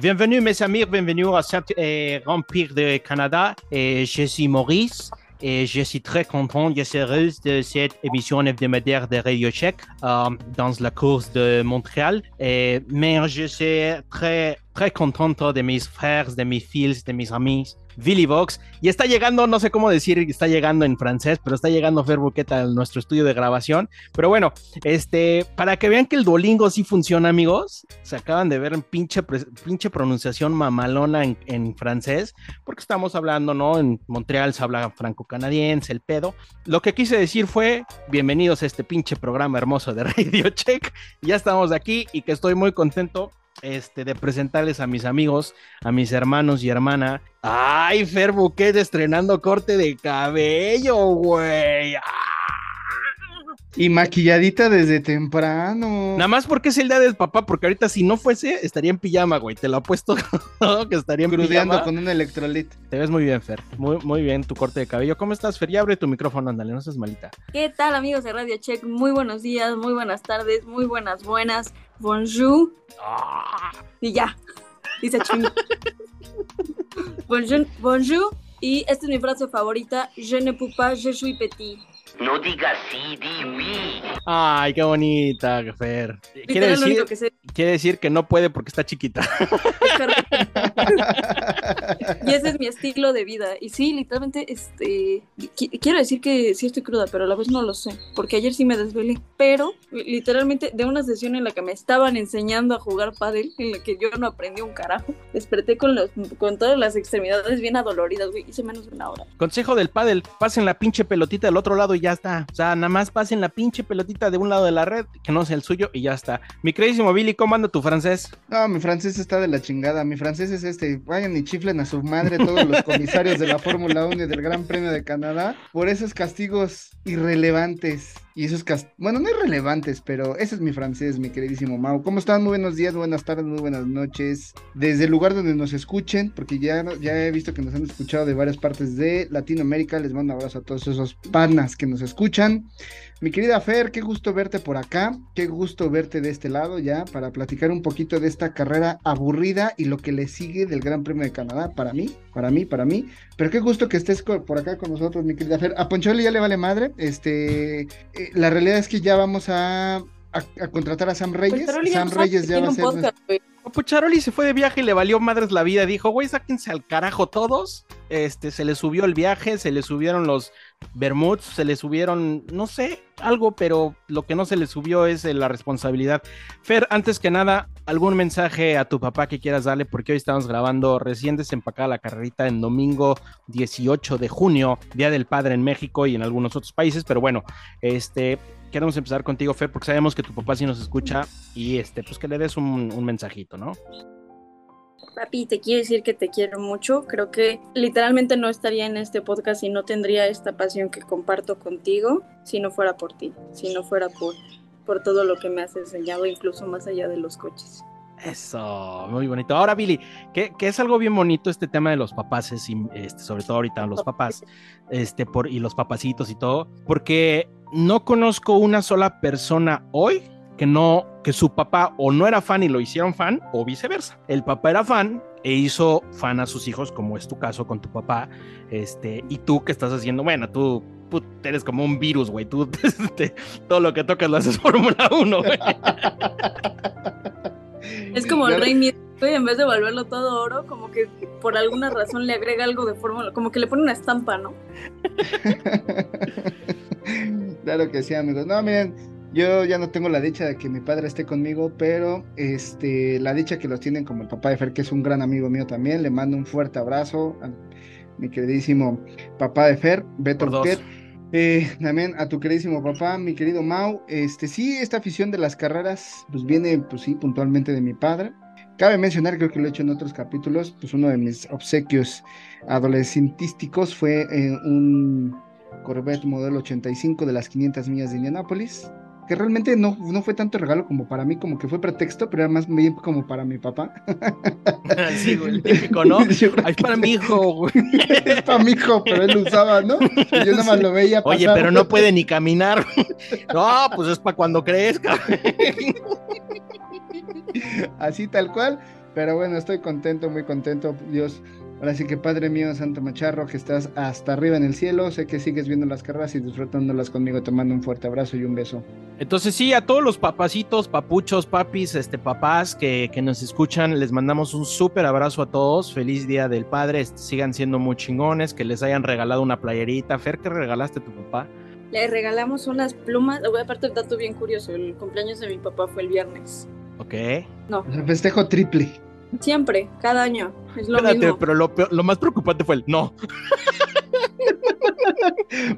Bienvenue mes amis, bienvenue à cet euh, Empire de Canada. Et je suis Maurice et je suis très content et heureuse de cette émission hebdomadaire de Radio Check euh, dans la course de Montréal. Mais je suis très, très contente de mes frères, de mes fils, de mes amis Billy Vox. Y está llegando, no sé cómo decir, está llegando en francés, pero está llegando Fer Buqueta a nuestro estudio de grabación. Pero bueno, este, para que vean que el Duolingo sí funciona, amigos, se acaban de ver en pinche, pinche pronunciación mamalona en, en francés, porque estamos hablando, ¿no? En Montreal se habla franco-canadiense, el pedo. Lo que quise decir fue, bienvenidos a este pinche programa hermoso de Radio Check. Ya estamos aquí y que estoy muy contento este, de presentarles a mis amigos, a mis hermanos y hermana. ¡Ay, Fer Buquet estrenando corte de cabello, güey! Y maquilladita desde temprano. Nada más porque es el día del papá, porque ahorita si no fuese, estaría en pijama, güey. Te lo apuesto que estaría en pijama. con un electrolit. Te ves muy bien, Fer. Muy, muy bien tu corte de cabello. ¿Cómo estás, Fer? Ya abre tu micrófono, ándale, no seas malita. ¿Qué tal, amigos de Radio Check? Muy buenos días, muy buenas tardes, muy buenas, buenas. Bonjour. Ah. Y ya. Dice ching. bonjour, bonjour. Y esta es mi frase favorita. Je ne peux pas, je suis petit. No digas sí, di oui. Ay, qué bonita, Fer. Quiere decir, que quiere decir que no puede porque está chiquita. y ese es mi estilo de vida. Y sí, literalmente, este, quiero decir que sí estoy cruda, pero a la vez no lo sé, porque ayer sí me desvelé. Pero, literalmente, de una sesión en la que me estaban enseñando a jugar pádel, en la que yo no aprendí un carajo, desperté con, los, con todas las extremidades bien adoloridas, güey. Hice menos de una hora. Consejo del pádel, pasen la pinche pelotita del otro lado y ya está. O sea, nada más pasen la pinche pelotita de un lado de la red, que no sea el suyo, y ya está. Mi queridísimo Billy, ¿cómo anda tu francés? No, mi francés está de la chingada. Mi francés es este. Vayan y chiflen a su madre todos los comisarios de la Fórmula 1 y del Gran Premio de Canadá por esos castigos irrelevantes. Y esos castigos, bueno, no irrelevantes, pero ese es mi francés, mi queridísimo Mau. ¿Cómo están? Muy buenos días, buenas tardes, muy buenas noches. Desde el lugar donde nos escuchen, porque ya, ya he visto que nos han escuchado de varias partes de Latinoamérica. Les mando un abrazo a todos esos panas que nos escuchan. Mi querida Fer, qué gusto verte por acá, qué gusto verte de este lado ya para platicar un poquito de esta carrera aburrida y lo que le sigue del Gran Premio de Canadá para mí, para mí, para mí. Pero qué gusto que estés por acá con nosotros, mi querida Fer. A Poncholi ya le vale madre. Este, eh, la realidad es que ya vamos a, contratar a Sam pues Reyes. Sam Reyes ya va a ser. Pucharoli se fue de viaje y le valió madres la vida. Dijo, güey, sáquense al carajo todos. Este, se le subió el viaje, se le subieron los Bermuds, se le subieron, no sé, algo, pero lo que no se le subió es eh, la responsabilidad. Fer, antes que nada, algún mensaje a tu papá que quieras darle, porque hoy estamos grabando recién desempacada la carrerita en domingo 18 de junio, Día del Padre en México y en algunos otros países, pero bueno, este, queremos empezar contigo, Fer, porque sabemos que tu papá sí nos escucha y este, pues que le des un, mensajito, ¿no? Papi, te quiero decir que te quiero mucho. Creo que literalmente no estaría en este podcast y no tendría esta pasión que comparto contigo si no fuera por ti, si no fuera por, por todo lo que me has enseñado, incluso más allá de los coches. Eso, muy bonito. Ahora, Billy, que, es algo bien bonito este tema de los papás, este, sobre todo ahorita los papás, este, por, y los papacitos y todo, porque no conozco una sola persona hoy que no, que su papá o no era fan y lo hicieron fan, o viceversa. El papá era fan e hizo fan a sus hijos, como es tu caso con tu papá, este, y tú que estás haciendo, bueno, tú, eres como un virus, güey, tú este, todo lo que tocas lo haces Fórmula 1, güey. Es como el rey Midas, en vez de volverlo todo oro, como que por alguna razón le agrega algo de fórmula, como que le pone una estampa, ¿no? claro que sí, amigos. No, miren, yo ya no tengo la dicha de que mi padre esté conmigo, pero este, la dicha que los tienen como el papá de Fer, que es un gran amigo mío también. Le mando un fuerte abrazo a mi queridísimo papá de Fer, Beto Buquet. Eh, también a tu queridísimo papá, mi querido Mau. Este, sí, esta afición de las carreras, pues viene, pues sí, puntualmente de mi padre. Cabe mencionar, creo que lo he hecho en otros capítulos, pues uno de mis obsequios adolescentísticos fue eh, un Corvette modelo 85 de las 500 millas de Indianápolis. Que realmente no, no fue tanto regalo como para mí, como que fue pretexto, pero era más bien como para mi papá. sí, güey, el típico, ¿no? Ay, es para mi hijo, güey. es para mi hijo, pero él lo usaba, ¿no? Y yo nada más lo veía Oye, pero no puede ni caminar. No, pues es para cuando crezca. Así tal cual. Pero bueno, estoy contento, muy contento, Dios. Ahora sí que Padre mío, Santo Macharro, que estás hasta arriba en el cielo, sé que sigues viendo las carreras y disfrutándolas conmigo. Te mando un fuerte abrazo y un beso. Entonces sí, a todos los papacitos, papuchos, papis, este, papás que, que nos escuchan, les mandamos un súper abrazo a todos. Feliz Día del Padre. este, Sigan siendo muy chingones, que les hayan regalado una playerita. Fer, ¿qué regalaste a tu papá? Le regalamos unas plumas. Voy aparte un dato bien curioso. El cumpleaños de mi papá fue el viernes. Ok. No, O sea, festejo triple. siempre, cada año. Es lo Espérate, mismo. pero lo, peor- lo más preocupante fue el no.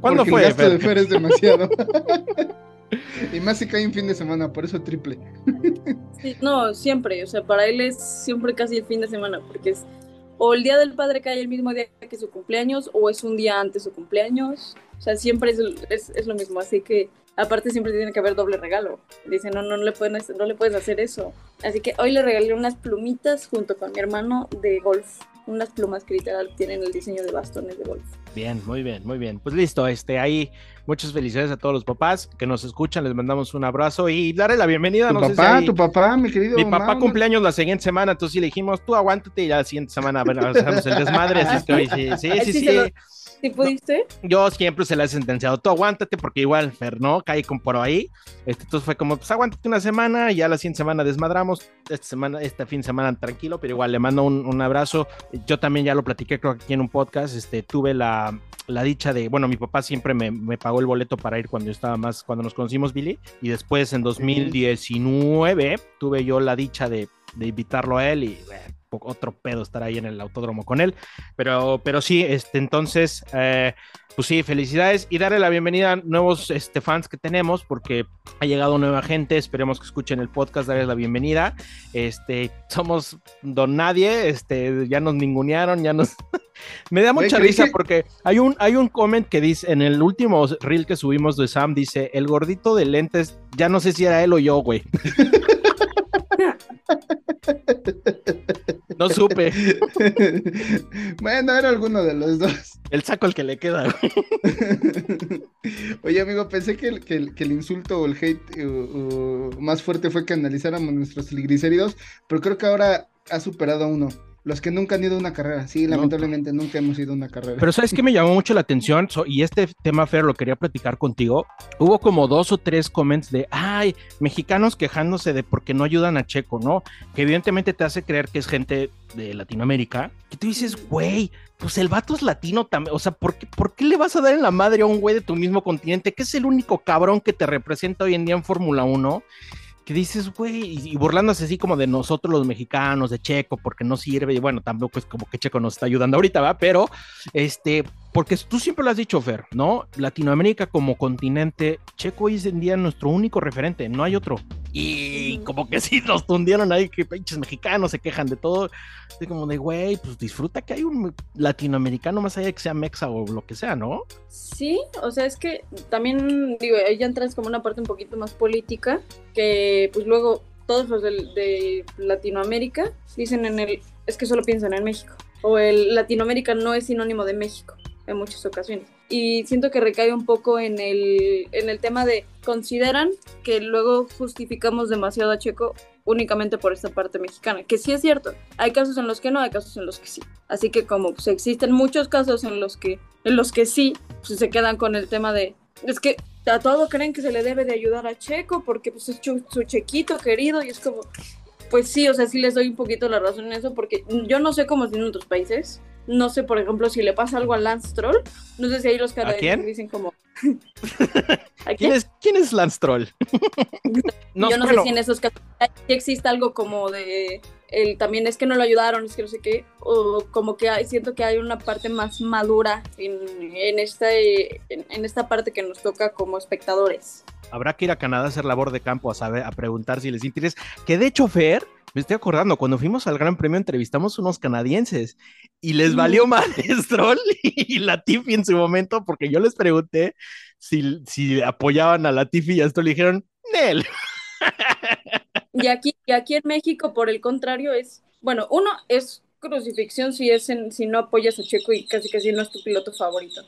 ¿Cuándo porque fue, El gasto Fer? de Fer es demasiado. y más si cae en fin de semana, por eso triple. No, siempre. O sea, para él es siempre casi el fin de semana. Porque es o el día del padre cae el mismo día que su cumpleaños, o es un día antes su cumpleaños. O sea, siempre es, es, es lo mismo. Así que, aparte, siempre tiene que haber doble regalo. Dice, no, no, le pueden, no le puedes hacer eso. Así que hoy le regalé unas plumitas junto con mi hermano de golf. Unas plumas que literal tienen el diseño de bastones de golf. Bien, muy bien, muy bien. Pues listo, este, ahí muchas felicidades a todos los papás que nos escuchan, les mandamos un abrazo y darle la bienvenida. Tu no sé si papá, ahí- tu papá, mi querido. Mi papá cumpleaños la siguiente semana, entonces sí le dijimos, tú aguántate y ya la siguiente semana a ver, hacemos el desmadre, así es que hoy sí, sí, Ay, sí, sí sí. ¿Sí pudiste? Yo siempre se le he sentenciado, tú aguántate, porque igual Fer, ¿no? Cae con por ahí. Este, entonces fue como, pues aguántate una semana y ya la siguiente semana desmadramos. Esta semana, este fin de semana tranquilo, pero igual le mando un, un abrazo. Yo también ya lo platiqué, creo que aquí en un podcast, este, tuve la, la dicha de, bueno, mi papá siempre me, me pagó el boleto para ir cuando yo estaba más, cuando nos conocimos, Billy, y después en 2019 tuve yo la dicha de, de invitarlo a él y bueno, otro pedo estar ahí en el autódromo con él, pero, pero sí, este, entonces, eh, pues sí, felicidades y darle la bienvenida a nuevos este, fans que tenemos porque ha llegado nueva gente, esperemos que escuchen el podcast, darles la bienvenida, este, somos don nadie, este, ya nos ningunearon, ya nos... Me da mucha risa que- porque hay un, hay un comment que dice, en el último reel que subimos de Sam, dice, el gordito de lentes, ya no sé si era él o yo, güey. No supe, bueno, era alguno de los dos. el saco el que le queda. güey. Oye, amigo, pensé que el, que el- que el insulto o el hate o- o más fuerte fue que analizáramos nuestros triglicéridos, pero creo que ahora ha superado a uno. Los que nunca han ido a una carrera. Sí, lamentablemente nunca hemos ido a una carrera. Pero ¿sabes qué me llamó mucho la atención? So- y este tema, Fer, lo quería platicar contigo. Hubo como dos o tres comments de, ay, mexicanos quejándose de por qué no ayudan a Checo, ¿no? Que evidentemente te hace creer que es gente de Latinoamérica. Que tú dices, güey, pues el vato es latino también. O sea, ¿por qué, ¿por qué le vas a dar en la madre a un güey de tu mismo continente? Que es el único cabrón que te representa hoy en día en Fórmula 1 que dices, güey, y, burlándose así como de nosotros los mexicanos, de Checo, porque no sirve, y bueno, tampoco es como que Checo nos está ayudando ahorita, ¿va? Pero, este, porque tú siempre lo has dicho, Fer, ¿no? Latinoamérica como continente, Checo hoy en día es nuestro único referente, no hay otro. Y como que sí nos tundieron ahí, que pinches mexicanos se quejan de todo. Así como de, güey, pues disfruta que hay un latinoamericano más allá de que sea mexa o lo que sea, ¿no? Sí, o sea, es que también, digo, ahí ya entras como una parte un poquito más política, que pues luego todos los del- de, Latinoamérica dicen en el, es que solo piensan en México, o el Latinoamérica no es sinónimo de México en muchas ocasiones. Y siento que recae un poco en el, en el tema de, consideran que luego justificamos demasiado a Checo únicamente por esta parte mexicana, que sí es cierto, hay casos en los que no, hay casos en los que sí. Así que como pues, existen muchos casos en los que, en los que sí, pues se quedan con el tema de, es que a todo creen que se le debe de ayudar a Checo porque pues es su chequito querido y es como, pues sí, o sea, sí les doy un poquito la razón en eso porque yo no sé cómo es en otros países. No sé, por ejemplo, si le pasa algo a Lance Stroll, no sé si ahí los canadienses dicen como... ¿A ¿Quién quién? es, quién es Lance Troll? yo no bueno, sé si en esos casos existe algo como de el también es que no lo ayudaron, es que no sé qué, o como que hay, siento que hay una parte más madura en, en, en esta parte que nos toca como espectadores. Habrá que ir a Canadá a hacer labor de campo a saber, a preguntar si les interesa. Que de hecho, Fer, me estoy acordando, cuando fuimos al Gran Premio entrevistamos unos canadienses y les Mm. valió más Stroll y Latifi en su momento, porque yo les pregunté si, si apoyaban a Latifi y a esto le dijeron, Nel. Y aquí, y aquí en México, por el contrario, es, bueno, uno es crucifixión si es en, si no apoyas a Checo y casi casi no es tu piloto favorito.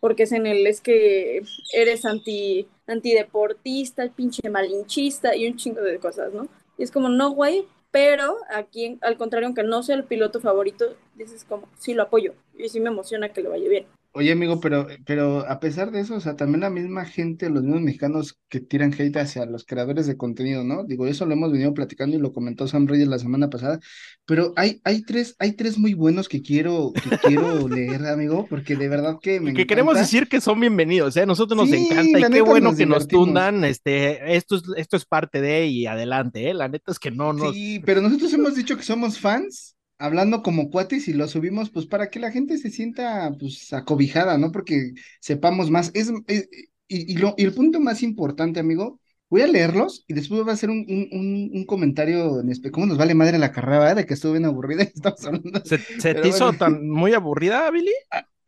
Porque es en el, es que eres anti, antideportista, pinche malinchista y un chingo de cosas, ¿no? Y es como, no, güey, pero aquí, al contrario, aunque no sea el piloto favorito, dices como, sí lo apoyo y sí me emociona que le vaya bien. Oye, amigo, pero, pero a pesar de eso, o sea, también la misma gente, los mismos mexicanos que tiran hate hacia los creadores de contenido, ¿no? Digo, eso lo hemos venido platicando y lo comentó Sam Reyes la semana pasada, pero hay, hay tres, hay tres muy buenos que quiero, que quiero leer, amigo, porque de verdad que me Que queremos decir que son bienvenidos, ¿eh? Nosotros nos Sí, encanta y qué bueno nos que nos tundan, este, esto es, esto es parte de y adelante, ¿eh? La neta es que no nos... Sí, pero nosotros hemos dicho que somos fans, hablando como cuates y lo subimos, pues para que la gente se sienta, pues, acobijada, ¿no? Porque sepamos más. Es, es- y, y lo, y el punto más importante, amigo, voy a leerlos y después voy a hacer un, un, un, comentario en espe- ¿Cómo nos vale madre la carrera, verdad? De que estuve bien aburrida y estamos hablando. ¿Se, te hizo tan muy aburrida, Billy?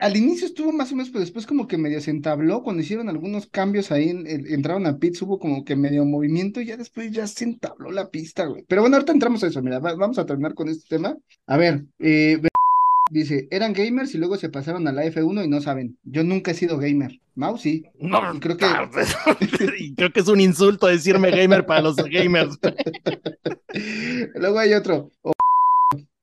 Al inicio estuvo más o menos, pero después como que medio se entabló, cuando hicieron algunos cambios ahí, en- en- entraron a pits, hubo como que medio movimiento y ya después ya se entabló la pista, güey. Pero bueno, ahorita entramos a eso, mira, va- vamos a terminar con este tema. A ver, eh, dice, eran gamers y luego se pasaron a la F1 y no saben. Yo nunca he sido gamer. Mau sí. No, creo que- y creo que es un insulto decirme gamer para los gamers. Luego hay otro.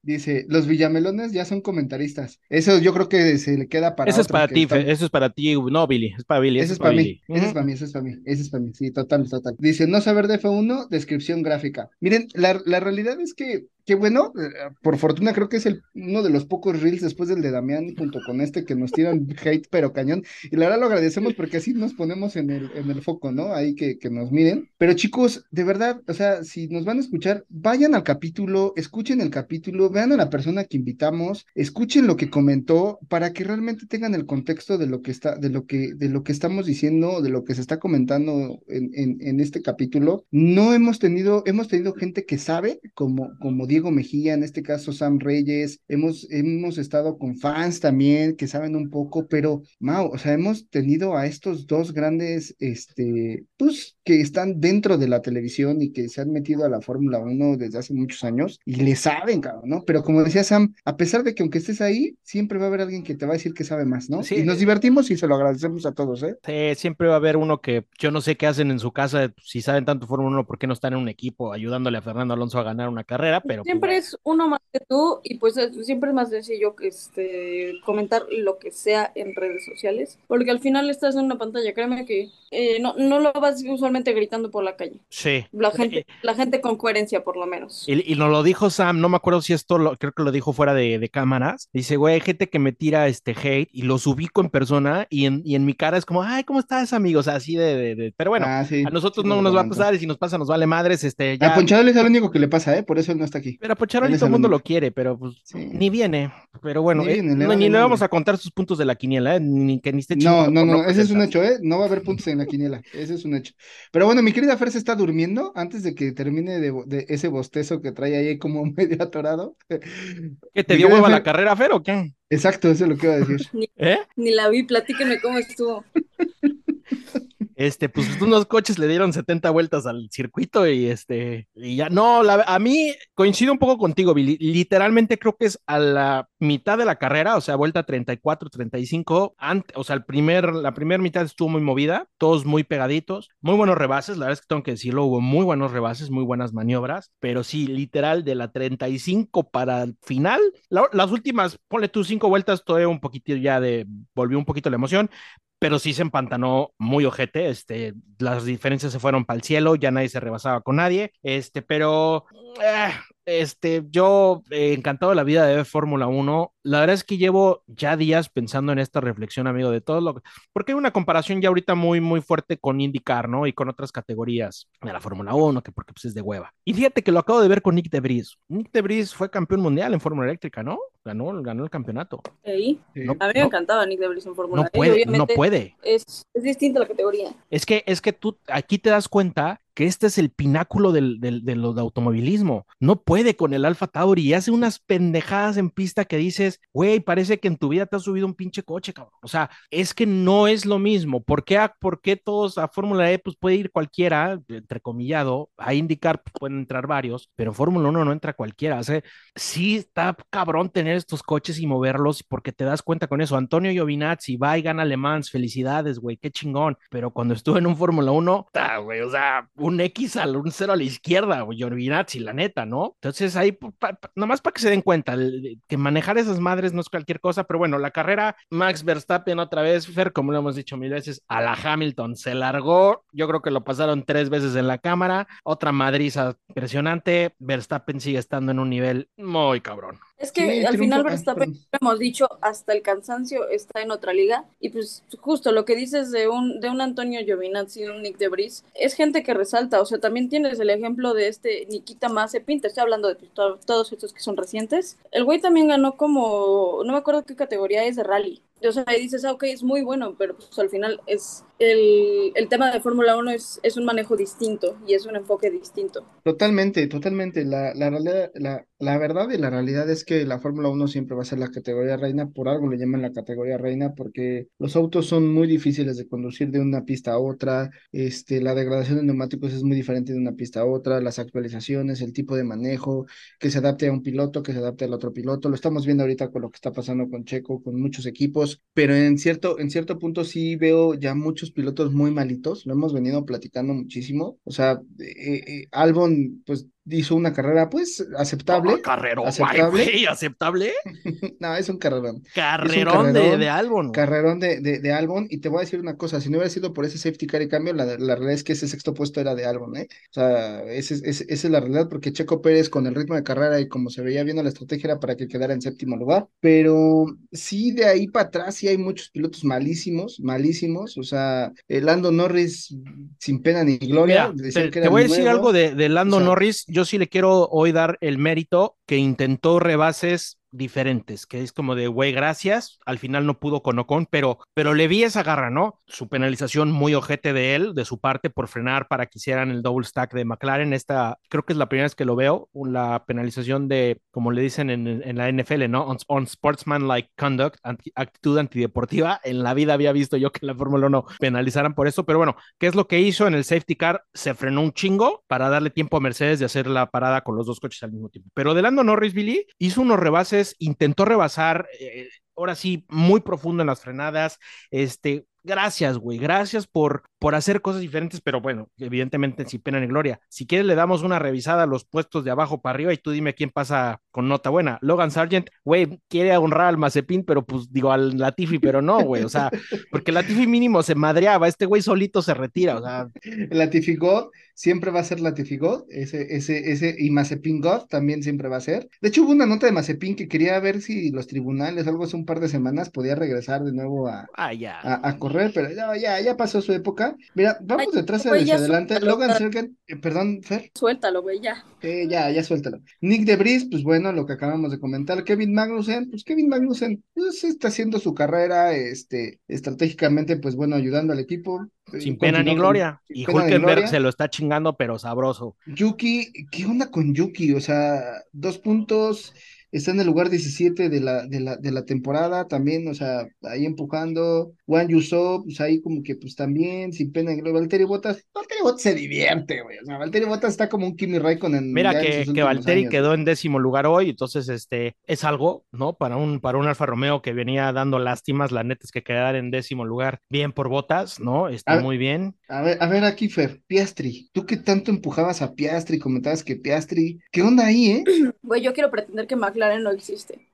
Dice, los villamelones ya son comentaristas. Eso yo creo que se le queda para Eso es para ti, está- eso es para ti, no, Billy, es para Billy, Ese es para mí, Billy. ese es para mí, ese es para mí, ese es para mí, sí, total, total. Dice, no saber de F1, descripción gráfica. Miren, la, la realidad es que, que bueno, eh, por fortuna creo que es el, uno de los pocos reels después del de Damián junto con este que nos tiran hate pero cañón. Y la verdad lo agradecemos porque así nos ponemos en el, en el foco, ¿no? Ahí que, que nos miren. Pero chicos, de verdad, o sea, si nos van a escuchar, vayan al capítulo, escuchen el capítulo, vean a la persona que invitamos, escuchen lo que comentó para que realmente tengan el contexto de lo que está, de lo que, de lo que estamos diciendo, de lo que se está comentando en, en, en este capítulo. No hemos tenido, hemos tenido gente que sabe, como, como Diego Mejía, en este caso Sam Reyes, hemos, hemos estado con fans también que saben un poco, pero Mau, o sea, hemos tenido a estos dos grandes, este, pues, que están dentro de la televisión y que se han metido a la Fórmula 1 desde hace muchos años y le saben, cabrón, ¿no? Pero como decía Sam, a pesar de que aunque estés ahí, siempre va a haber alguien que te va a decir que sabe más, ¿no? Sí. Y nos divertimos y se lo agradecemos a todos, ¿eh? Sí, siempre va a haber uno que yo no sé qué hacen en su casa, si saben tanto Fórmula 1, ¿por qué no están en un equipo ayudándole a Fernando Alonso a ganar una carrera? Pero Siempre es uno más que tú y pues es- siempre es más sencillo que este, comentar lo que sea en redes sociales, porque al final estás en una pantalla, créeme que eh, no, no lo vas usualmente gritando por la calle. Sí. La gente, la gente con coherencia por lo menos. Y, y nos lo dijo Sam, no me acuerdo si esto, lo, creo que lo dijo fuera de, de cámaras. Dice, güey, hay gente que me tira este hate y los ubico en persona y en, y en mi cara es como, ay, ¿cómo estás, amigo? O sea, así de, de- de- Pero bueno, Ah, sí, a nosotros sí no nos va a pasar y si nos pasa nos vale madres, este, A ya. Ponchador es el único que le pasa, ¿eh? Por eso él no está aquí. Pero Pocharoli Él es todo el mundo lo quiere, pero pues Sí. ni viene. Pero bueno, Ni eh, le no, vale ni le vamos a contar sus puntos de la quiniela, ¿eh? Ni que ni esté No, no, no, ese es un hecho, ¿eh? No va a haber puntos en la quiniela, ese es un hecho. Pero bueno, mi querida Fer se está durmiendo antes de que termine de, ese bostezo que trae ahí como medio atorado. ¿Qué te Mi dio hueva la Fer- carrera, Fer, o qué? Exacto, eso es lo que iba a decir. ¿Eh? Ni la vi, platíquenme cómo estuvo. Este, pues unos coches le dieron 70 vueltas al circuito y este, y ya, no, a mí coincido un poco contigo, Billy. Literalmente creo que es a la mitad de la carrera, o sea, vuelta 34, 35, ante, o sea, el primer, la primera mitad estuvo muy movida, todos muy pegaditos, muy buenos rebases, la verdad es que tengo que decirlo, hubo muy buenos rebases, muy buenas maniobras, pero sí, literal, de la 35 para el final, la- las últimas, ponle tú cinco vueltas, todavía un poquito ya de, volvió un poquito la emoción, pero sí se empantanó muy ojete, este, las diferencias se fueron para el cielo, ya nadie se rebasaba con nadie, este, pero, eh, este, yo eh, encantado de la vida de Fórmula 1, la verdad es que llevo ya días pensando en esta reflexión, amigo, de todo lo que, porque hay una comparación ya ahorita muy, muy fuerte con IndyCar, ¿no? Y con otras categorías de la Fórmula 1, que porque pues es de hueva. Y fíjate que lo acabo de ver con Nick DeVries. Nick DeVries fue campeón mundial en Fórmula Eléctrica, ¿no? Ganó, ganó el campeonato. Sí. No, A mí me no, encantaba Nick Debris en Fórmula no E, puede, no obviamente puede. Es, es distinta la categoría. Es que, es que tú aquí te das cuenta que este es el pináculo del, del, de lo de automovilismo. No puede con el Alfa Tauri y hace unas pendejadas en pista que dices, dices, güey, parece que en tu vida te has subido un pinche coche, cabrón. O sea, es que no es lo mismo. ¿Por qué, a, por qué todos a Fórmula E pues puede ir cualquiera, entrecomillado, a indicar pues, pueden entrar varios, pero Fórmula 1 no entra cualquiera. O sea, sí está cabrón tener estos coches y moverlos porque te das cuenta con eso. Antonio Giovinazzi va y gana Le Mans, felicidades, güey, qué chingón. Pero cuando estuve en un Fórmula 1, güey, o sea, un X al un cero a la izquierda, güey, Giovinazzi, la neta, ¿no? Entonces ahí, pa, pa, nomás para que se den cuenta, que manejar esas madres no es cualquier cosa, pero bueno, la carrera, Max Verstappen otra vez, Fer, como lo hemos dicho mil veces, a la Hamilton se largó, yo creo que lo pasaron tres veces en la cámara, otra madriza impresionante, Verstappen sigue estando en un nivel muy cabrón. Es que Sí, al final Verstappen, hemos dicho, hasta el cansancio está en otra liga. Y pues justo lo que dices de un, de un Antonio Giovinazzi, un Nick de Vries, es gente que resalta. O sea, también tienes el ejemplo de este Nikita Mazepin, te estoy hablando de pues, to- todos estos que son recientes. El güey también ganó como, no me acuerdo qué categoría es de rally. O sea, y dices, ah, ok, es muy bueno, pero pues al final es el, el tema de Fórmula 1 es, es un manejo distinto y es un enfoque distinto. Totalmente, totalmente. La, la, realidad- la, la verdad y la realidad es que la Fórmula 1 siempre va a ser la categoría reina, por algo le llaman la categoría reina, porque los autos son muy difíciles de conducir de una pista a otra, este, la degradación de neumáticos es muy diferente de una pista a otra, las actualizaciones, el tipo de manejo, que se adapte a un piloto, que se adapte al otro piloto, lo estamos viendo ahorita con lo que está pasando con Checo, con muchos equipos, pero en cierto, en cierto punto sí veo ya muchos pilotos muy malitos, lo hemos venido platicando muchísimo, o sea, eh, eh, Albon pues hizo una carrera pues aceptable, Ah, carrerón, aceptable. güey, aceptable. no, es un carrerón, Carrerón, de, carrerón, de Albon. carrerón de, de, de Albon, y te voy a decir una cosa, si no hubiera sido por ese safety car y cambio, la, la realidad es que ese sexto puesto era de Albon, ¿eh? O sea, ese, es- ese- esa es la realidad, porque Checo Pérez con el ritmo de carrera y como se veía viendo la estrategia era para que quedara en séptimo lugar, pero sí, de ahí para atrás sí hay muchos pilotos malísimos, malísimos, o sea, el Lando Norris sin pena ni gloria, Mira, te, que te era voy a decir nuevo. algo de, de Lando o sea- Norris. Yo sí le quiero hoy dar el mérito que intentó rebases diferentes, que es como de, güey, gracias. Al final no pudo con Ocon, pero, pero le vi esa garra, ¿no? Su penalización muy ojete de él, de su parte, por frenar para que hicieran el double stack de McLaren. Esta, creo que es la primera vez que lo veo, la penalización de, como le dicen en, la NFL, ¿no? On, on sportsmanlike conduct, anti- actitud antideportiva. En la vida había visto yo que la Fórmula 1 penalizaran por eso, pero bueno, ¿qué es lo que hizo en el safety car? Se frenó un chingo para darle tiempo a Mercedes de hacer la parada con los dos coches al mismo tiempo. Pero de Lando Norris, Billy, hizo unos rebases, intentó rebasar, eh, ahora sí, muy profundo en las frenadas, este, gracias, güey, gracias por, por hacer cosas diferentes, pero bueno, evidentemente sin pena ni gloria. Si quieres le damos una revisada a los puestos de abajo para arriba y tú dime quién pasa con nota buena. Logan Sargent, güey, quiere honrar al Mazepin, pero pues digo al Latifi, pero no, güey, o sea, porque Latifi mínimo se madreaba, este güey solito se retira, o sea, Latifi God siempre va a ser Latifi God, ese, ese, ese, y Mazepin God también siempre va a ser. De hecho, hubo una nota de Mazepin que quería ver si los tribunales, algo hace un par de semanas, podía regresar de nuevo a, ah, ya. a, a correr, pero ya, ya, ya pasó su época. Mira, vamos Ay, detrás güey, hacia ya adelante. suéltalo, Logan ya. Sergen, eh, perdón, Fer, Suéltalo, güey, ya. eh, ya, ya suéltalo. Nick de Vries, pues bueno, lo que acabamos de comentar. Kevin Magnussen, pues Kevin Magnussen, pues está haciendo su carrera, este, estratégicamente, pues bueno, ayudando al equipo. eh, Sin pena ni con- gloria. sin Y Hulkenberg se lo está chingando, pero sabroso. Yuki, ¿qué onda con Yuki? O sea, dos puntos, está en el lugar 17 de la, de la, de la temporada también, o sea, ahí empujando. Juan Yusuf, pues ahí como que pues también, sin pena. Valtteri Bottas, Valtteri Bottas se divierte, güey. O sea, Valtteri Bottas está como un Kimi Raikkonen Mira que, que Valtteri años, quedó en décimo lugar hoy, entonces este es algo, ¿no? Para un, para un Alfa Romeo que venía dando lástimas, la neta es que quedar en décimo lugar, bien por botas, ¿no? Está A muy bien. A ver, a ver aquí, Fer, Piastri, tú que tanto empujabas a Piastri, comentabas que Piastri, ¿qué onda ahí, eh? Güey, yo quiero pretender que McLaren no existe.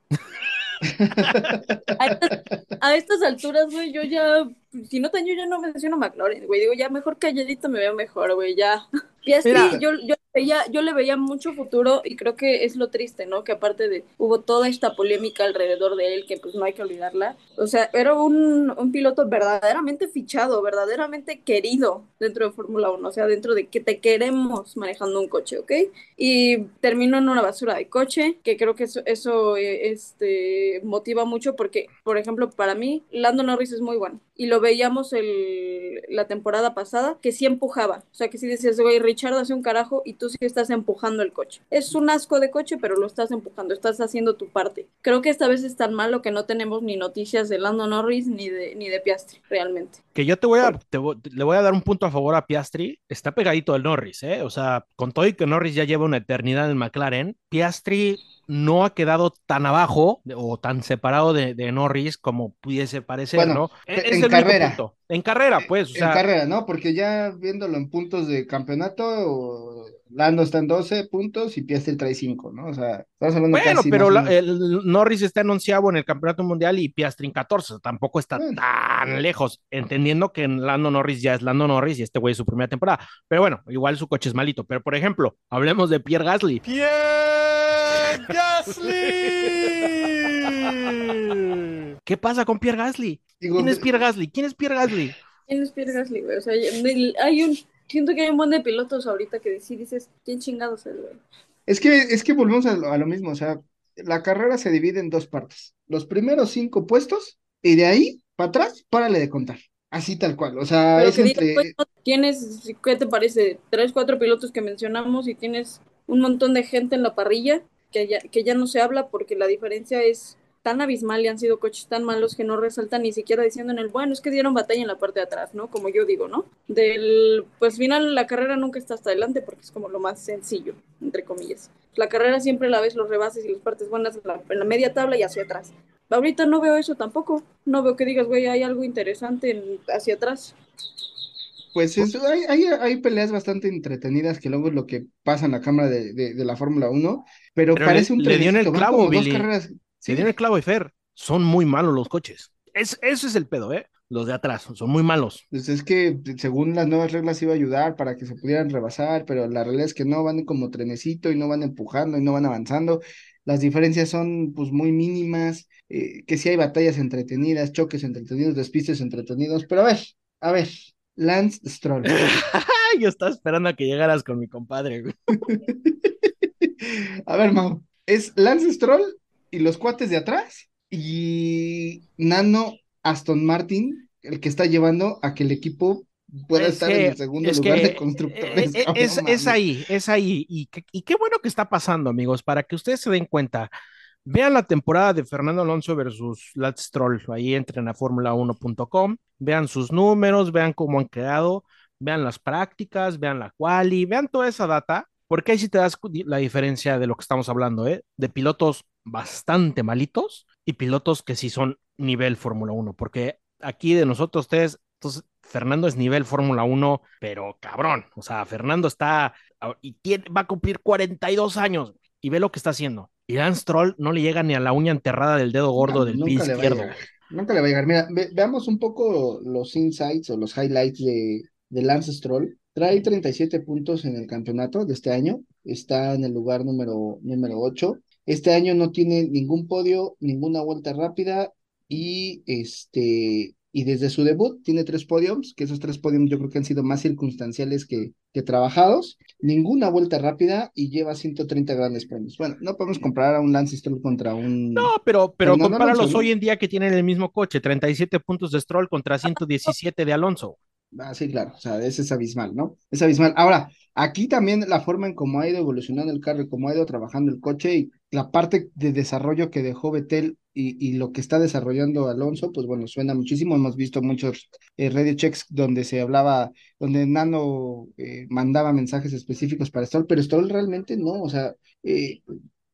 A estas, alturas, güey, yo ya, si no yo ya no menciono McLaren, güey, digo, ya mejor calladito me veo mejor, güey, ya. Piastri, Mira. yo, yo, veía, yo le veía mucho futuro y creo que es lo triste, ¿no? Que aparte de, hubo toda esta polémica alrededor de él, que pues no hay que olvidarla. O sea, era un, un piloto verdaderamente fichado, verdaderamente querido dentro de Fórmula 1, o sea, dentro de que te queremos manejando un coche, ¿ok? Y terminó en una basura de coche, que creo que eso, eso eh, este, motiva mucho porque, por ejemplo, para mí, Lando Norris es muy bueno. Y lo veíamos el, la temporada pasada, que sí empujaba. O sea, que sí decías, güey, Richard hace un carajo y tú sí estás empujando el coche. Es un asco de coche, pero lo estás empujando, estás haciendo tu parte. Creo que esta vez es tan malo que no tenemos ni noticias de Lando Norris ni de, ni de Piastri, realmente. Que yo te voy a, te le voy a dar un punto a favor a Piastri. Está pegadito el Norris, ¿eh? O sea, con todo y que Norris ya lleva una eternidad en McLaren, Piastri no ha quedado tan abajo de- o tan separado de, de Norris como pudiese parecer, Bueno, ¿no? E- en es el único carrera. punto. En carrera, pues, o en sea, carrera, ¿no? Porque ya viéndolo en puntos de campeonato, Lando está en 12 puntos y Piastri trae 5, ¿no? O sea, estamos hablando bueno, casi pero la- el Norris está en onceavo en el campeonato mundial y Piastri en 14, tampoco está Bueno. tan lejos, entendiendo que Lando Norris ya es Lando Norris y este güey es su primera temporada. Pero bueno, igual su coche es malito. Pero por ejemplo, hablemos de Pierre Gasly. Pierre Gasly. ¿Qué pasa con Pierre Gasly? Digo, ¿Quién es Pierre Gasly? ¿Quién es Pierre Gasly? ¿Quién es Pierre Gasly, güey? O sea, hay un, siento que hay un montón de pilotos ahorita que sí dices, ¿quién chingados es, güey? Es que, es que volvemos a lo, a lo mismo, o sea, la carrera se divide en dos partes. Los primeros cinco puestos y de ahí para atrás, párale de contar. Así tal cual, o sea, Pero es que entre... pues, tienes, ¿qué te parece? Tres, cuatro pilotos que mencionamos y tienes un montón de gente en la parrilla que ya, no se habla porque la diferencia es tan abismal y han sido coches tan malos que no resaltan ni siquiera diciendo en el bueno, es que dieron batalla en la parte de atrás, ¿no? Como yo digo, ¿no? Del, pues final la carrera nunca está hasta adelante porque es como lo más sencillo, entre comillas. La carrera siempre la ves los rebases y las partes buenas en la, en la media tabla y hacia atrás. Ahorita no veo eso tampoco. No veo que digas, güey, hay algo interesante en- hacia atrás. Pues es- hay, hay, hay peleas bastante entretenidas que luego es lo que pasa en la cámara de, de, de la Fórmula 1, pero, Pero parece le- un le dio en el clavo, Billy. carreras. Se Sí, dio en el clavo de Fer. Son muy malos los coches. Es, eso es el pedo, ¿eh? Los de atrás son muy malos. pues es que según las nuevas reglas iba a ayudar para que se pudieran rebasar, pero la realidad es que no van como trenecito y no van empujando y no van avanzando. Las diferencias son pues muy mínimas, eh, que sí hay batallas entretenidas, choques entretenidos, despistes entretenidos, pero a ver, a ver, Lance Stroll. Yo estaba esperando a que llegaras con mi compadre. güey. A ver, Mau, es Lance Stroll y los cuates de atrás y Nano Aston Martin, el que está llevando a que el equipo pueda Es estar que- en el segundo es lugar de constructores. eh, eh, cabrón, es, no es mames. ahí, es ahí. Y qué bueno que está pasando, amigos, para que ustedes se den cuenta. Vean la temporada de Fernando Alonso versus Lance Stroll. Ahí entren a Fórmula1.com, vean sus números, vean cómo han quedado, vean las prácticas, vean la quali, vean toda esa data, porque ahí sí te das la diferencia de lo que estamos hablando, ¿eh? De pilotos bastante malitos y pilotos que sí son nivel Fórmula 1, porque aquí de nosotros tres, entonces Fernando es nivel Fórmula 1, pero cabrón, o sea, Fernando está ah, y va a cumplir 42 años y ve lo que está haciendo. Y Lance Stroll no le llega ni a la uña enterrada del dedo gordo No, del pie izquierdo. Nunca le va a llegar. Mira, ve- veamos un poco los insights o los highlights de, de Lance Stroll. Trae 37 puntos en el campeonato de este año. Está en el lugar número, número 8. Este año no tiene ningún podio, ninguna vuelta rápida y este y desde su debut tiene tres podiums, que esos tres podiums yo creo que han sido más circunstanciales que, que trabajados. Ninguna vuelta rápida y lleva 130 grandes premios. Bueno, no podemos comparar a un Lance Stroll contra un No, pero, pero compáralos Alonso, ¿no? hoy en día que tienen el mismo coche, 37 puntos de Stroll contra 117 de Alonso. Ah, sí, claro, o sea, ese es abismal, ¿no? Es abismal. Ahora, aquí también la forma en cómo ha ido evolucionando el carro y cómo ha ido trabajando el coche y la parte de desarrollo que dejó Vettel y, y lo que está desarrollando Alonso, pues bueno, suena muchísimo. Hemos visto muchos eh, radio checks donde se hablaba, donde Nano eh, mandaba mensajes específicos para Stroll, pero Stroll realmente no, o sea, eh,